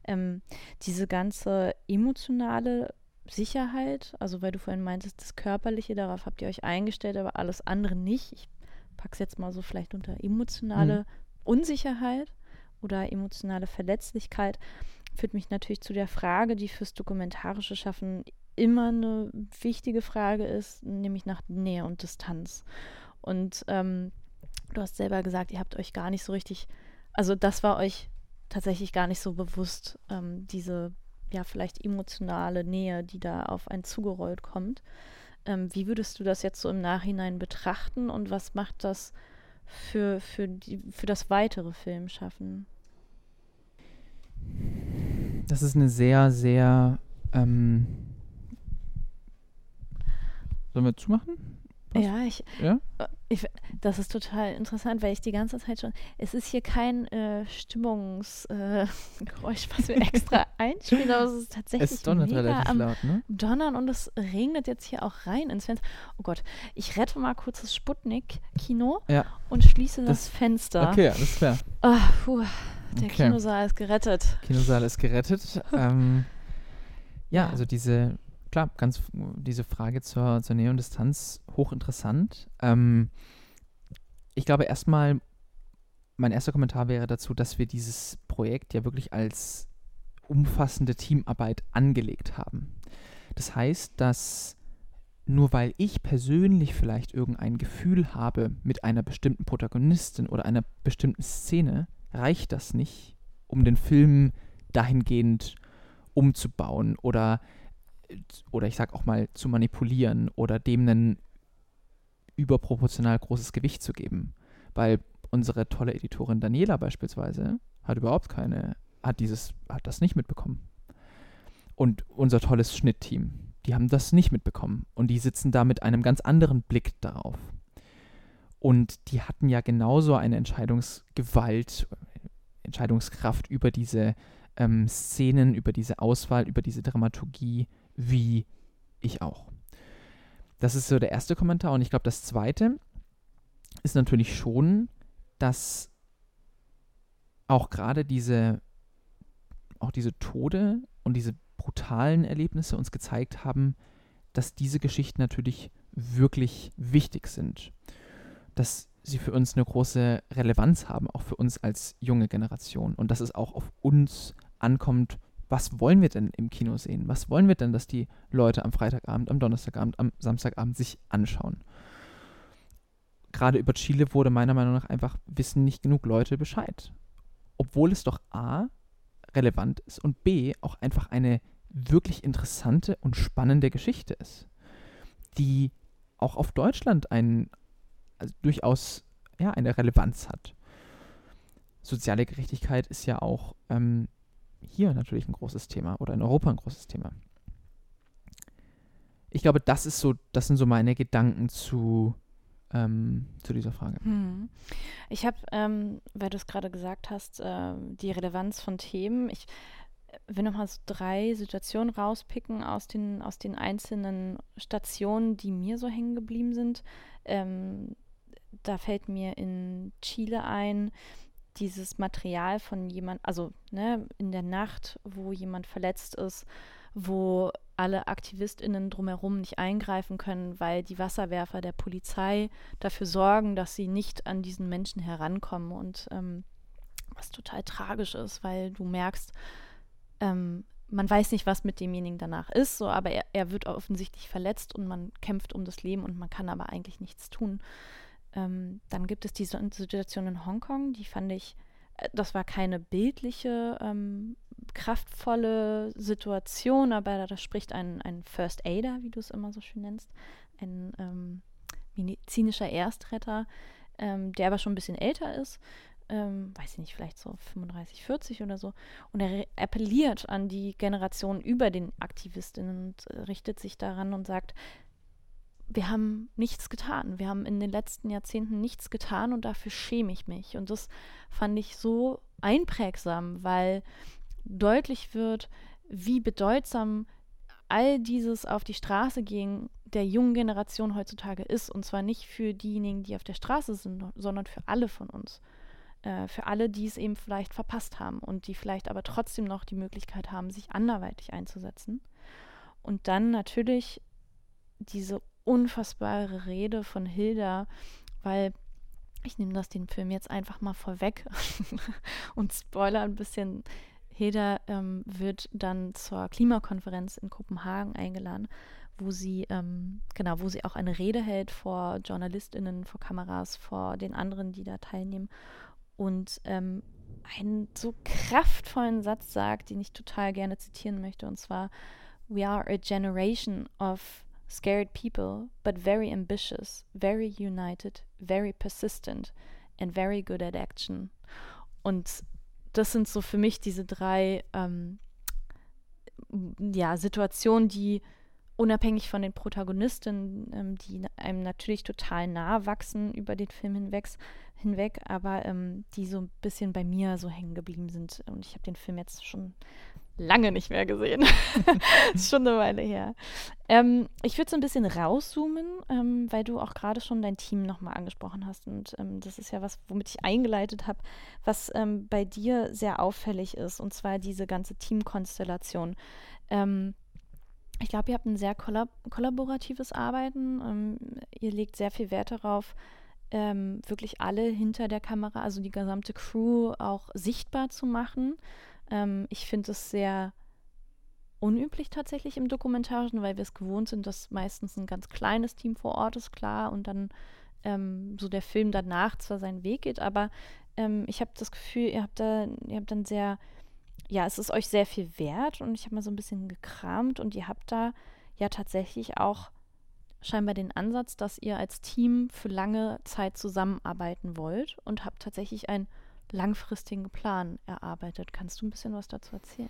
Ähm, diese ganze emotionale Sicherheit, also weil du vorhin meintest, das Körperliche, darauf habt ihr euch eingestellt, aber alles andere nicht. Ich packe es jetzt mal so vielleicht unter emotionale mhm. Unsicherheit oder emotionale Verletzlichkeit. Führt mich natürlich zu der Frage, die fürs dokumentarische Schaffen immer eine wichtige Frage ist, nämlich nach Nähe und Distanz. Und ähm, du hast selber gesagt, ihr habt euch gar nicht so richtig, also das war euch tatsächlich gar nicht so bewusst, ähm, diese ja, vielleicht emotionale Nähe, die da auf einen zugerollt kommt. Ähm, wie würdest du das jetzt so im Nachhinein betrachten und was macht das für, für, die, für das weitere Filmschaffen? Das ist eine sehr, sehr. Ähm Sollen wir zumachen? Was? Ja, ich, ja? Ich, das ist total interessant, weil ich die ganze Zeit schon. Es ist hier kein äh, Stimmungsgeräusch, äh, was wir extra einspielen, aber es ist tatsächlich es donnert mega relativ am laut, ne? Donnern und es regnet jetzt hier auch rein ins Fenster. Oh Gott, ich rette mal kurz das Sputnik-Kino ja. und schließe das, das, Fenster. Okay, alles klar. Oh, puh, der okay. Kinosaal ist gerettet. Kinosaal ist gerettet. ähm, ja, ja, also diese klar, ganz diese Frage zur, zur Nähe und Distanz hochinteressant. Ähm, ich glaube erstmal, mein erster Kommentar wäre dazu, dass wir dieses Projekt ja wirklich als umfassende Teamarbeit angelegt haben. Das heißt, dass nur weil ich persönlich vielleicht irgendein Gefühl habe mit einer bestimmten Protagonistin oder einer bestimmten Szene, reicht das nicht, um den Film dahingehend umzubauen oder oder ich sag auch mal zu manipulieren oder dem ein überproportional großes Gewicht zu geben. Weil unsere tolle Editorin Daniela beispielsweise hat überhaupt keine, hat dieses, hat das nicht mitbekommen. Und unser tolles Schnittteam, die haben das nicht mitbekommen. Und die sitzen da mit einem ganz anderen Blick darauf. Und die hatten ja genauso eine Entscheidungsgewalt, Entscheidungskraft über diese ähm, Szenen, über diese Auswahl, über diese Dramaturgie, wie ich auch. Das ist so der erste Kommentar. Und ich glaube, das zweite ist natürlich schon, dass auch gerade diese, auch diese Tode und diese brutalen Erlebnisse uns gezeigt haben, dass diese Geschichten natürlich wirklich wichtig sind. Dass sie für uns eine große Relevanz haben, auch für uns als junge Generation. Und dass es auch auf uns ankommt, was wollen wir denn im Kino sehen? Was wollen wir denn, dass die Leute am Freitagabend, am Donnerstagabend, am Samstagabend sich anschauen? Gerade über Chile wurde meiner Meinung nach einfach wissen nicht genug Leute Bescheid. Obwohl es doch A relevant ist und B auch einfach eine wirklich interessante und spannende Geschichte ist, die auch auf Deutschland ein, also durchaus ja, eine Relevanz hat. Soziale Gerechtigkeit ist ja auch ähm, hier natürlich ein großes Thema oder in Europa ein großes Thema. Ich glaube, das ist so, das sind so meine Gedanken zu, ähm, zu dieser Frage. Hm. Ich habe, ähm, weil du es gerade gesagt hast, äh, die Relevanz von Themen. Ich will nochmal so drei Situationen rauspicken aus den, aus den einzelnen Stationen, die mir so hängen geblieben sind. Ähm, da fällt mir in Chile ein, dieses Material von jemand, also ne, in der Nacht, wo jemand verletzt ist, wo alle AktivistInnen drumherum nicht eingreifen können, weil die Wasserwerfer der Polizei dafür sorgen, dass sie nicht an diesen Menschen herankommen und ähm, was total tragisch ist, weil du merkst, ähm, man weiß nicht, was mit demjenigen danach ist, so, aber er, er wird offensichtlich verletzt und man kämpft um das Leben und man kann aber eigentlich nichts tun. Ähm, dann gibt es diese Situation in Hongkong, die fand ich, äh, das war keine bildliche, ähm, kraftvolle Situation, aber da spricht ein, ein First Aider, wie du es immer so schön nennst, ein ähm, medizinischer Erstretter, ähm, der aber schon ein bisschen älter ist, ähm, weiß ich nicht, vielleicht so 35, 40 oder so. Und er appelliert an die Generation über den Aktivistinnen und äh, richtet sich daran und sagt, wir haben nichts getan. Wir haben in den letzten Jahrzehnten nichts getan und dafür schäme ich mich. Und das fand ich so einprägsam, weil deutlich wird, wie bedeutsam all dieses auf die Straße gehen der jungen Generation heutzutage ist. Und zwar nicht für diejenigen, die auf der Straße sind, sondern für alle von uns. Äh, für alle, die es eben vielleicht verpasst haben und die vielleicht aber trotzdem noch die Möglichkeit haben, sich anderweitig einzusetzen. Und dann natürlich diese unfassbare Rede von Hilda, weil ich nehme das den Film jetzt einfach mal vorweg und spoiler ein bisschen. Hilda ähm, wird dann zur Klimakonferenz in Kopenhagen eingeladen, wo sie ähm, genau, wo sie auch eine Rede hält vor JournalistInnen, vor Kameras, vor den anderen, die da teilnehmen und ähm, einen so kraftvollen Satz sagt, den ich total gerne zitieren möchte, und zwar: We are a generation of scared people, but very ambitious, very united, very persistent and very good at action. Und das sind so für mich diese drei ähm, ja, Situationen, die unabhängig von den Protagonisten, ähm, die einem natürlich total nah wachsen über den Film hinweg, hinweg aber ähm, die so ein bisschen bei mir so hängen geblieben sind. Und ich habe den Film jetzt schon lange nicht mehr gesehen. ist schon eine Weile her. Ähm, ich würde so ein bisschen rauszoomen, ähm, weil du auch gerade schon dein Team nochmal angesprochen hast. Und ähm, das ist ja was, womit ich eingeleitet habe, was ähm, bei dir sehr auffällig ist. Und zwar diese ganze Teamkonstellation. Ähm, ich glaube, ihr habt ein sehr kollab kollaboratives Arbeiten. Ähm, ihr legt sehr viel Wert darauf, wirklich alle hinter der Kamera, also die gesamte Crew auch sichtbar zu machen. Ähm, ich finde es sehr unüblich tatsächlich im Dokumentarischen, weil wir es gewohnt sind, dass meistens ein ganz kleines Team vor Ort ist, klar, und dann ähm, so der Film danach zwar seinen Weg geht, aber ähm, ich habe das Gefühl, ihr habt da, ihr habt dann sehr ja, es ist euch sehr viel wert und ich habe mal so ein bisschen gekramt und ihr habt da ja tatsächlich auch scheinbar den Ansatz, dass ihr als Team für lange Zeit zusammenarbeiten wollt und habt tatsächlich einen langfristigen Plan erarbeitet. Kannst du ein bisschen was dazu erzählen?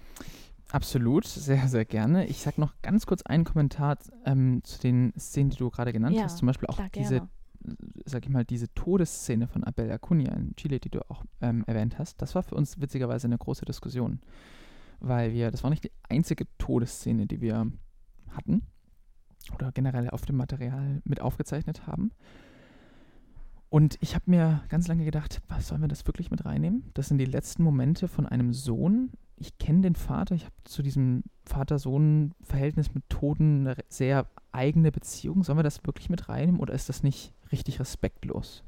Absolut, sehr, sehr gerne. Ich sage noch ganz kurz einen Kommentar ähm, zu den Szenen, die du gerade genannt ja, hast. Zum Beispiel auch klar, diese gerne sag ich mal, diese Todesszene von Abel Acuna in Chile, die du auch ähm, erwähnt hast, das war für uns witzigerweise eine große Diskussion. Weil wir, das war nicht die einzige Todesszene, die wir hatten oder generell auf dem Material mit aufgezeichnet haben. Und ich habe mir ganz lange gedacht, was sollen wir das wirklich mit reinnehmen? Das sind die letzten Momente von einem Sohn. Ich kenne den Vater, ich habe zu diesem Vater-Sohn-Verhältnis mit Toten eine sehr eigene Beziehung. Sollen wir das wirklich mit reinnehmen oder ist das nicht richtig respektlos?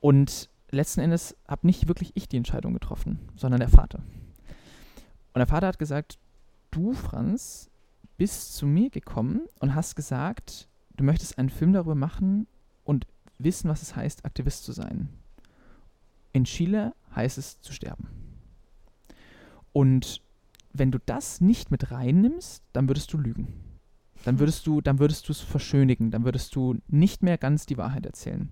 Und letzten Endes habe nicht wirklich ich die Entscheidung getroffen, sondern der Vater. Und der Vater hat gesagt, du, Franz, bist zu mir gekommen und hast gesagt, du möchtest einen Film darüber machen und wissen, was es heißt, Aktivist zu sein. In Chile heißt es zu sterben. Und wenn du das nicht mit reinnimmst, dann würdest du lügen dann würdest du, dann würdest du es verschönigen, dann würdest du nicht mehr ganz die Wahrheit erzählen.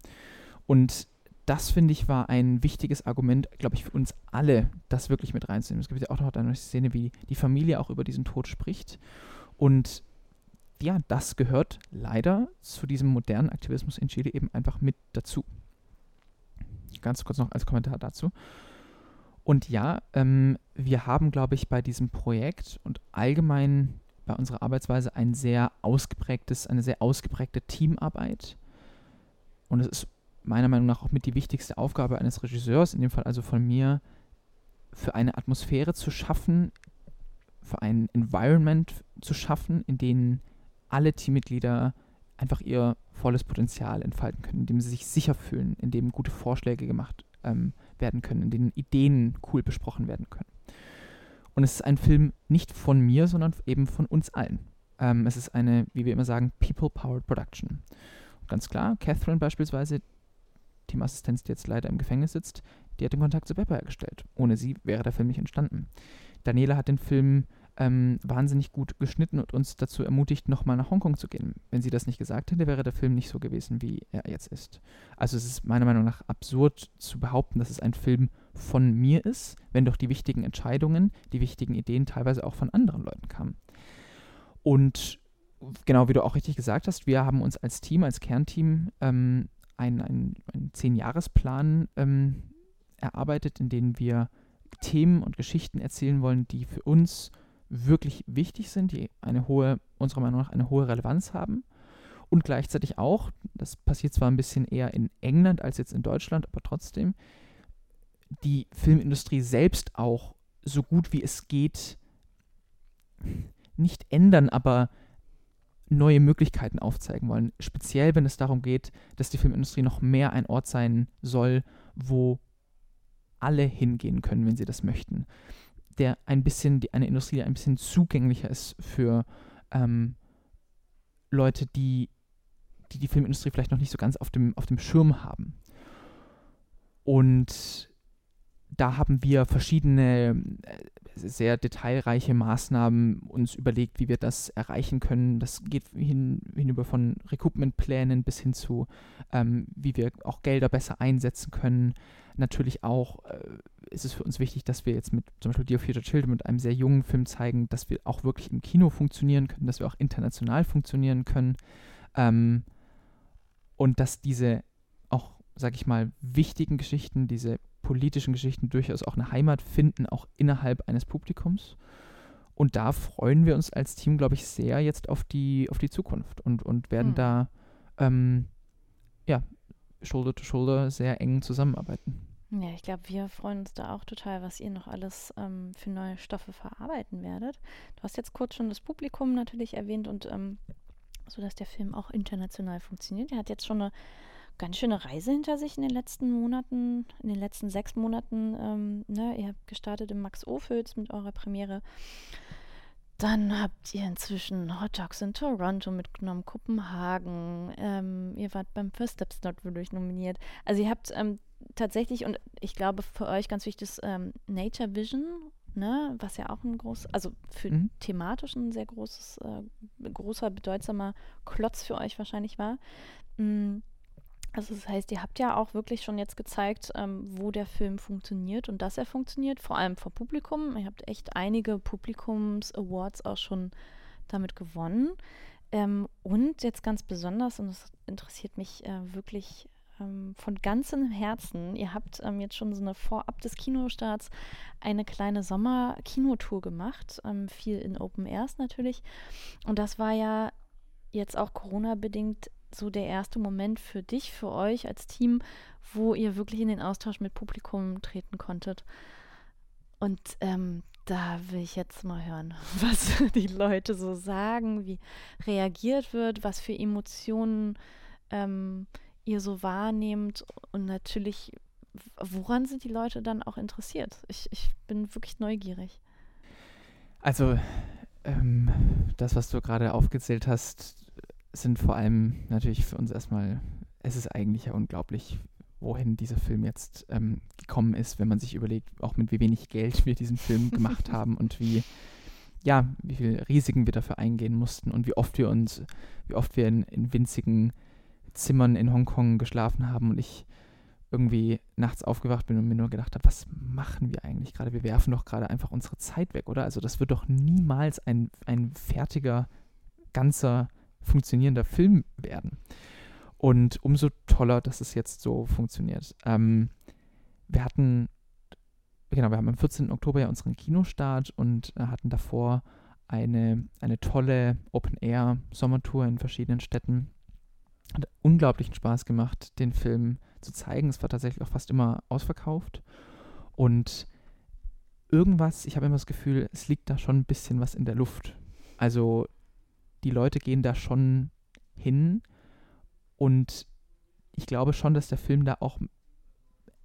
Und das finde ich war ein wichtiges Argument, glaube ich, für uns alle, das wirklich mit reinzunehmen. Es gibt ja auch noch eine Szene, wie die Familie auch über diesen Tod spricht. Und ja, das gehört leider zu diesem modernen Aktivismus in Chile eben einfach mit dazu. Ganz kurz noch als Kommentar dazu. Und ja, ähm, wir haben, glaube ich, bei diesem Projekt und allgemein bei unserer Arbeitsweise ein sehr ausgeprägtes, eine sehr ausgeprägte Teamarbeit. Und es ist meiner Meinung nach auch mit die wichtigste Aufgabe eines Regisseurs, in dem Fall also von mir, für eine Atmosphäre zu schaffen, für ein Environment zu schaffen, in dem alle Teammitglieder einfach ihr volles Potenzial entfalten können, in dem sie sich sicher fühlen, in dem gute Vorschläge gemacht ähm, werden können, in denen Ideen cool besprochen werden können. Und es ist ein Film nicht von mir, sondern eben von uns allen. Ähm, es ist eine, wie wir immer sagen, People-Powered Production. Und ganz klar, Catherine beispielsweise, Teamassistenz, die jetzt leider im Gefängnis sitzt, die hat den Kontakt zu Pepper hergestellt. Ohne sie wäre der Film nicht entstanden. Daniela hat den Film ähm, wahnsinnig gut geschnitten und uns dazu ermutigt, nochmal nach Hongkong zu gehen. Wenn sie das nicht gesagt hätte, wäre der Film nicht so gewesen, wie er jetzt ist. Also es ist meiner Meinung nach absurd zu behaupten, dass es ein Film von mir ist, wenn doch die wichtigen Entscheidungen, die wichtigen Ideen teilweise auch von anderen Leuten kamen. Und genau wie du auch richtig gesagt hast, wir haben uns als Team, als Kernteam ähm, einen, einen, einen Zehn-Jahres-Plan ähm, erarbeitet, in dem wir Themen und Geschichten erzählen wollen, die für uns wirklich wichtig sind, die eine hohe, unserer Meinung nach eine hohe Relevanz haben. Und gleichzeitig auch, das passiert zwar ein bisschen eher in England als jetzt in Deutschland, aber trotzdem, die Filmindustrie selbst auch so gut wie es geht nicht ändern, aber neue Möglichkeiten aufzeigen wollen. Speziell, wenn es darum geht, dass die Filmindustrie noch mehr ein Ort sein soll, wo alle hingehen können, wenn sie das möchten. Der ein bisschen, die, eine Industrie, die ein bisschen zugänglicher ist für ähm, Leute, die, die die Filmindustrie vielleicht noch nicht so ganz auf dem, auf dem Schirm haben. Und da haben wir verschiedene äh, sehr detailreiche Maßnahmen uns überlegt, wie wir das erreichen können. Das geht hin, hinüber von Recoupment-Plänen bis hin zu, ähm, wie wir auch Gelder besser einsetzen können. Natürlich auch äh, ist es für uns wichtig, dass wir jetzt mit zum Beispiel Dear Future Children mit einem sehr jungen Film zeigen, dass wir auch wirklich im Kino funktionieren können, dass wir auch international funktionieren können. Ähm, und dass diese auch, sag ich mal, wichtigen Geschichten, diese politischen Geschichten durchaus auch eine Heimat finden, auch innerhalb eines Publikums. Und da freuen wir uns als Team, glaube ich, sehr jetzt auf die, auf die Zukunft und, und werden mhm. da ähm, ja, Shoulder to Shoulder sehr eng zusammenarbeiten. Ja, ich glaube, wir freuen uns da auch total, was ihr noch alles ähm, für neue Stoffe verarbeiten werdet. Du hast jetzt kurz schon das Publikum natürlich erwähnt und ähm, so, dass der Film auch international funktioniert. Er hat jetzt schon eine ganz schöne Reise hinter sich in den letzten Monaten, in den letzten sechs Monaten. Ähm, ne? Ihr habt gestartet im Max Ophüls mit eurer Premiere. Dann habt ihr inzwischen Hot Dogs in Toronto mitgenommen, Kopenhagen. Ähm, ihr wart beim First Steps Not wirklich nominiert. Also ihr habt ähm, tatsächlich, und ich glaube für euch ganz wichtig ist ähm, Nature Vision, ne, was ja auch ein groß, also für mhm. thematisch ein sehr großes, äh, großer, bedeutsamer Klotz für euch wahrscheinlich war. Mhm also das heißt, ihr habt ja auch wirklich schon jetzt gezeigt, ähm, wo der Film funktioniert und dass er funktioniert, vor allem vor Publikum. Ihr habt echt einige Publikums-Awards auch schon damit gewonnen. Ähm, und jetzt ganz besonders, und das interessiert mich äh, wirklich ähm, von ganzem Herzen, ihr habt ähm, jetzt schon so eine vorab des Kinostarts eine kleine Sommer-Kinotour gemacht, ähm, viel in Open Airs natürlich. Und das war ja jetzt auch Corona-bedingt so der erste Moment für dich, für euch als Team, wo ihr wirklich in den Austausch mit Publikum treten konntet? Und ähm, da will ich jetzt mal hören, was die Leute so sagen, wie reagiert wird, was für Emotionen ähm, ihr so wahrnehmt und natürlich, woran sind die Leute dann auch interessiert? Ich, ich bin wirklich neugierig. Also, ähm, das, was du gerade aufgezählt hast, sind vor allem natürlich für uns erstmal, es ist eigentlich ja unglaublich, wohin dieser Film jetzt ähm, gekommen ist, wenn man sich überlegt, auch mit wie wenig Geld wir diesen Film gemacht haben und wie, ja, wie viel Risiken wir dafür eingehen mussten und wie oft wir uns, wie oft wir in, in winzigen Zimmern in Hongkong geschlafen haben und ich irgendwie nachts aufgewacht bin und mir nur gedacht habe, was machen wir eigentlich gerade? Wir werfen doch gerade einfach unsere Zeit weg, oder? Also das wird doch niemals ein, ein fertiger, ganzer funktionierender Film werden. Und umso toller, dass es jetzt so funktioniert. Ähm, wir hatten, genau, wir haben am 14. Oktober ja unseren Kinostart und äh, hatten davor eine, eine tolle Open-Air-Sommertour in verschiedenen Städten. Hat unglaublichen Spaß gemacht, den Film zu zeigen. Es war tatsächlich auch fast immer ausverkauft. Und irgendwas, ich habe immer das Gefühl, es liegt da schon ein bisschen was in der Luft. Also die Leute gehen da schon hin und ich glaube schon, dass der Film da auch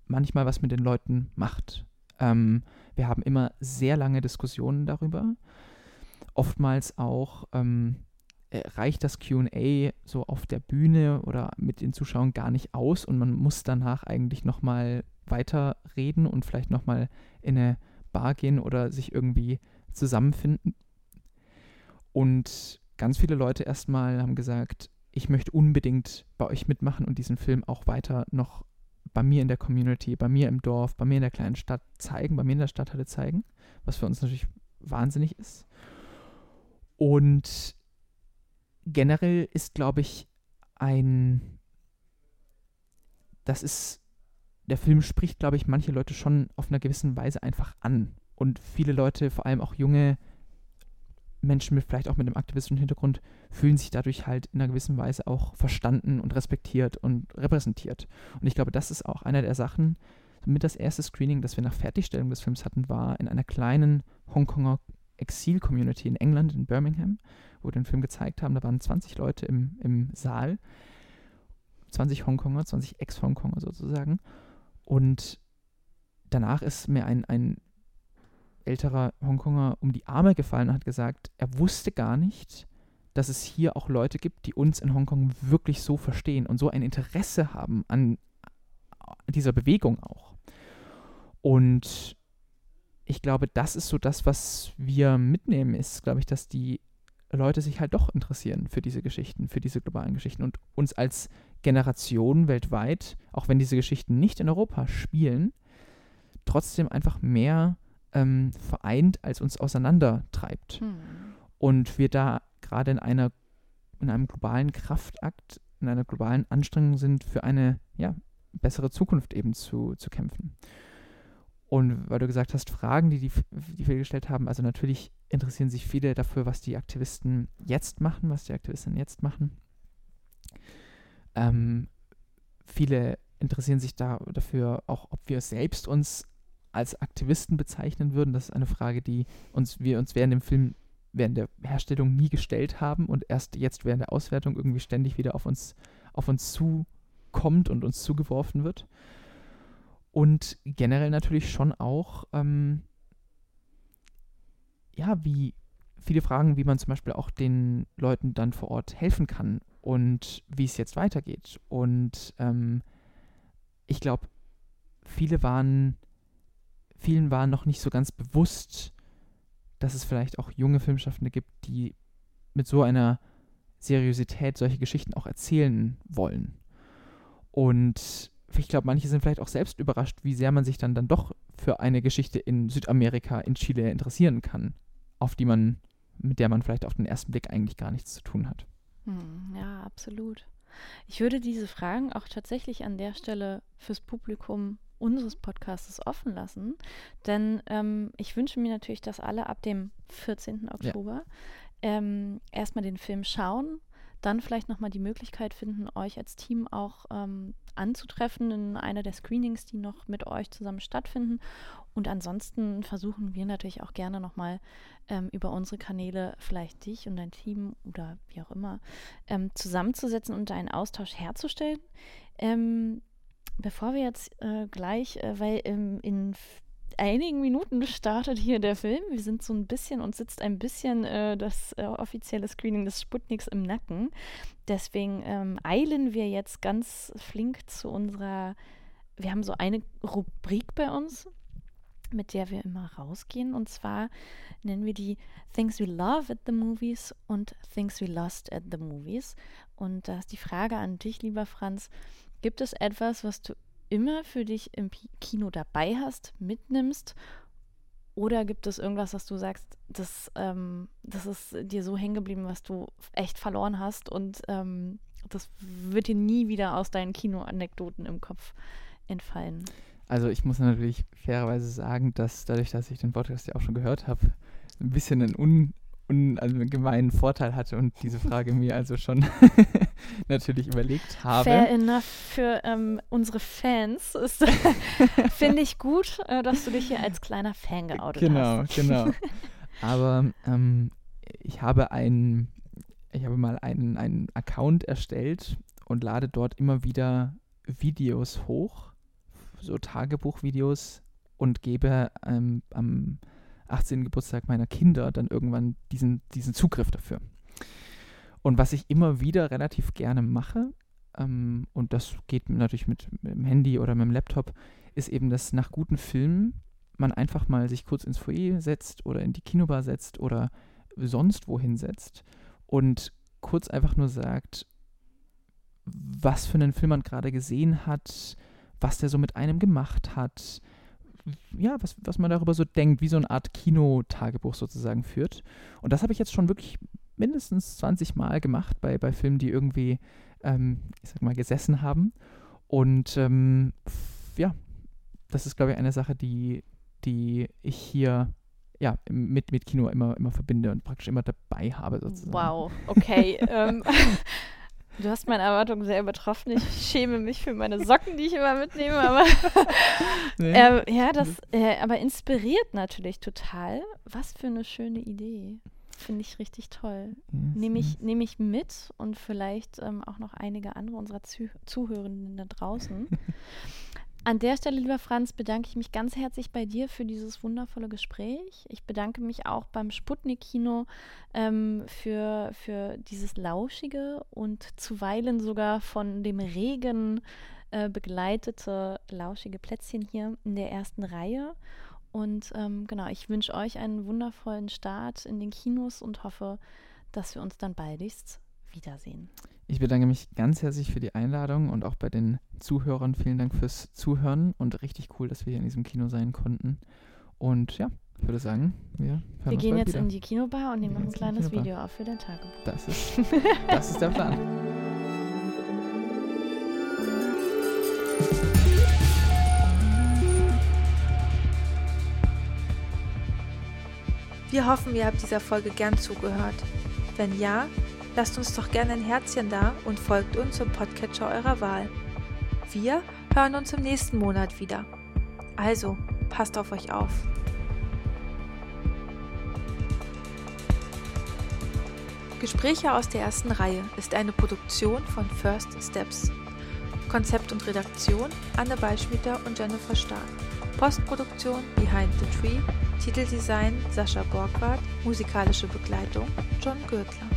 manchmal was mit den Leuten macht. Ähm, wir haben immer sehr lange Diskussionen darüber. Oftmals auch ähm, äh, reicht das QA so auf der Bühne oder mit den Zuschauern gar nicht aus und man muss danach eigentlich nochmal weiter reden und vielleicht nochmal in eine Bar gehen oder sich irgendwie zusammenfinden. Und ganz viele Leute erstmal haben gesagt, ich möchte unbedingt bei euch mitmachen und diesen Film auch weiter noch bei mir in der Community, bei mir im Dorf, bei mir in der kleinen Stadt zeigen, bei mir in der Stadthalle zeigen, was für uns natürlich wahnsinnig ist. Und generell ist, glaube ich, ein, das ist, der Film spricht, glaube ich, manche Leute schon auf einer gewissen Weise einfach an. Und viele Leute, vor allem auch junge Menschen mit vielleicht auch mit einem aktivistischen Hintergrund, fühlen sich dadurch halt in einer gewissen Weise auch verstanden und respektiert und repräsentiert. Und ich glaube, das ist auch einer der Sachen, mit das erste Screening, das wir nach Fertigstellung des Films hatten, war in einer kleinen Hongkonger Exil-Community in England, in Birmingham, wo wir den Film gezeigt haben. Da waren 20 Leute im, im Saal, 20 Hongkonger, 20 Ex-Hongkonger sozusagen. Und danach ist mir ein, ein älterer Hongkonger um die Arme gefallen und hat gesagt, er wusste gar nicht, dass es hier auch Leute gibt, die uns in Hongkong wirklich so verstehen und so ein Interesse haben an dieser Bewegung auch. Und ich glaube, das ist so das, was wir mitnehmen, ist, glaube ich, dass die Leute sich halt doch interessieren für diese Geschichten, für diese globalen Geschichten und uns als Generation weltweit, auch wenn diese Geschichten nicht in Europa spielen, trotzdem einfach mehr ähm, vereint, als uns auseinandertreibt. Hm. Und wir da gerade in einer in einem globalen Kraftakt, in einer globalen Anstrengung sind, für eine ja, bessere Zukunft eben zu, zu kämpfen. Und weil du gesagt hast, Fragen, die, die, die wir gestellt haben, also natürlich interessieren sich viele dafür, was die Aktivisten jetzt machen, was die Aktivistinnen jetzt machen. Ähm, viele interessieren sich da dafür auch, ob wir selbst uns als Aktivisten bezeichnen würden. Das ist eine Frage, die uns, wir uns während dem Film, während der Herstellung nie gestellt haben und erst jetzt während der Auswertung irgendwie ständig wieder auf uns, auf uns zukommt und uns zugeworfen wird. Und generell natürlich schon auch, ähm, ja, wie viele Fragen, wie man zum Beispiel auch den Leuten dann vor Ort helfen kann und wie es jetzt weitergeht. Und ähm, ich glaube, viele waren vielen war noch nicht so ganz bewusst, dass es vielleicht auch junge Filmschaffende gibt, die mit so einer Seriosität solche Geschichten auch erzählen wollen. Und ich glaube, manche sind vielleicht auch selbst überrascht, wie sehr man sich dann, dann doch für eine Geschichte in Südamerika, in Chile interessieren kann, auf die man, mit der man vielleicht auf den ersten Blick eigentlich gar nichts zu tun hat. Hm, ja, absolut. Ich würde diese Fragen auch tatsächlich an der Stelle fürs Publikum unseres Podcasts offen lassen. Denn ähm, ich wünsche mir natürlich, dass alle ab dem 14. Oktober ja. ähm, erstmal den Film schauen, dann vielleicht nochmal die Möglichkeit finden, euch als Team auch ähm, anzutreffen in einer der Screenings, die noch mit euch zusammen stattfinden. Und ansonsten versuchen wir natürlich auch gerne nochmal ähm, über unsere Kanäle vielleicht dich und dein Team oder wie auch immer ähm, zusammenzusetzen und einen Austausch herzustellen. Ähm, bevor wir jetzt äh, gleich, äh, weil ähm, in einigen Minuten startet hier der Film. Wir sind so ein bisschen und sitzt ein bisschen äh, das äh, offizielle Screening des Sputniks im Nacken. Deswegen ähm, eilen wir jetzt ganz flink zu unserer. Wir haben so eine Rubrik bei uns, mit der wir immer rausgehen. Und zwar nennen wir die Things We Love at the Movies und Things We Lost at the Movies. Und da ist die Frage an dich, lieber Franz. Gibt es etwas, was du immer für dich im Kino dabei hast, mitnimmst? Oder gibt es irgendwas, was du sagst, das, ähm, das ist dir so hängen geblieben, was du echt verloren hast und ähm, das wird dir nie wieder aus deinen Kinoanekdoten im Kopf entfallen? Also ich muss natürlich fairerweise sagen, dass dadurch, dass ich den Podcast ja auch schon gehört habe, ein bisschen ein un un, also einen gemeinen Vorteil hatte und diese Frage mir also schon natürlich überlegt habe. Fair enough für ähm, unsere Fans. Finde ich gut, äh, dass du dich hier als kleiner Fan geoutet genau, hast. Genau, genau. Aber ähm, ich habe ein, ich habe mal einen, einen Account erstellt und lade dort immer wieder Videos hoch, so Tagebuchvideos und gebe ähm, am 18. Geburtstag meiner Kinder dann irgendwann diesen, diesen Zugriff dafür. Und was ich immer wieder relativ gerne mache, ähm, und das geht natürlich mit, mit, dem Handy oder mit dem Laptop, ist eben, dass nach guten Filmen man einfach mal sich kurz ins Foyer setzt oder in die Kinobar setzt oder sonst wohin setzt und kurz einfach nur sagt, was für einen Film man gerade gesehen hat, was der so mit einem gemacht hat, ja, was, was man darüber so denkt, wie so eine Art Kinotagebuch sozusagen führt. Und das habe ich jetzt schon wirklich mindestens 20 Mal gemacht bei, bei Filmen, die irgendwie, ähm, ich sag mal, gesessen haben. Und ähm, ja, das ist, glaube ich, eine Sache, die, die ich hier ja, mit, mit Kino immer, immer verbinde und praktisch immer dabei habe sozusagen. Wow, okay. ähm, Du hast meine Erwartungen sehr übertroffen. Ich schäme mich für meine Socken, die ich immer mitnehme. Aber nee. äh, ja, das äh, aber inspiriert natürlich total. Was für eine schöne Idee. Finde ich richtig toll. Yes, Nehme ich, yes. nehm ich mit und vielleicht ähm, auch noch einige andere unserer Zuh Zuhörenden da draußen. An der Stelle, lieber Franz, bedanke ich mich ganz herzlich bei dir für dieses wundervolle Gespräch. Ich bedanke mich auch beim Sputnik-Kino ähm, für, für dieses lauschige und zuweilen sogar von dem Regen äh, begleitete lauschige Plätzchen hier in der ersten Reihe. Und ähm, genau, ich wünsche euch einen wundervollen Start in den Kinos und hoffe, dass wir uns dann baldigst wiedersehen. Ich bedanke mich ganz herzlich für die Einladung und auch bei den Zuhörern vielen Dank fürs Zuhören und richtig cool, dass wir hier in diesem Kino sein konnten. Und ja, ich würde sagen, wir, wir gehen jetzt wieder. in die Kinobar und nehmen noch ein kleines Video auf für den Tagebuch. Das ist, das ist der Plan. Wir hoffen, ihr habt dieser Folge gern zugehört. Wenn ja, lasst uns doch gerne ein Herzchen da und folgt uns im Podcatcher eurer Wahl. Wir hören uns im nächsten Monat wieder. Also, passt auf euch auf. Gespräche aus der ersten Reihe ist eine Produktion von First Steps. Konzept und Redaktion Anne Beischmieter und Jennifer Stark. Postproduktion Behind the Tree. Titeldesign Sascha Borgward. Musikalische Begleitung John Gürtler.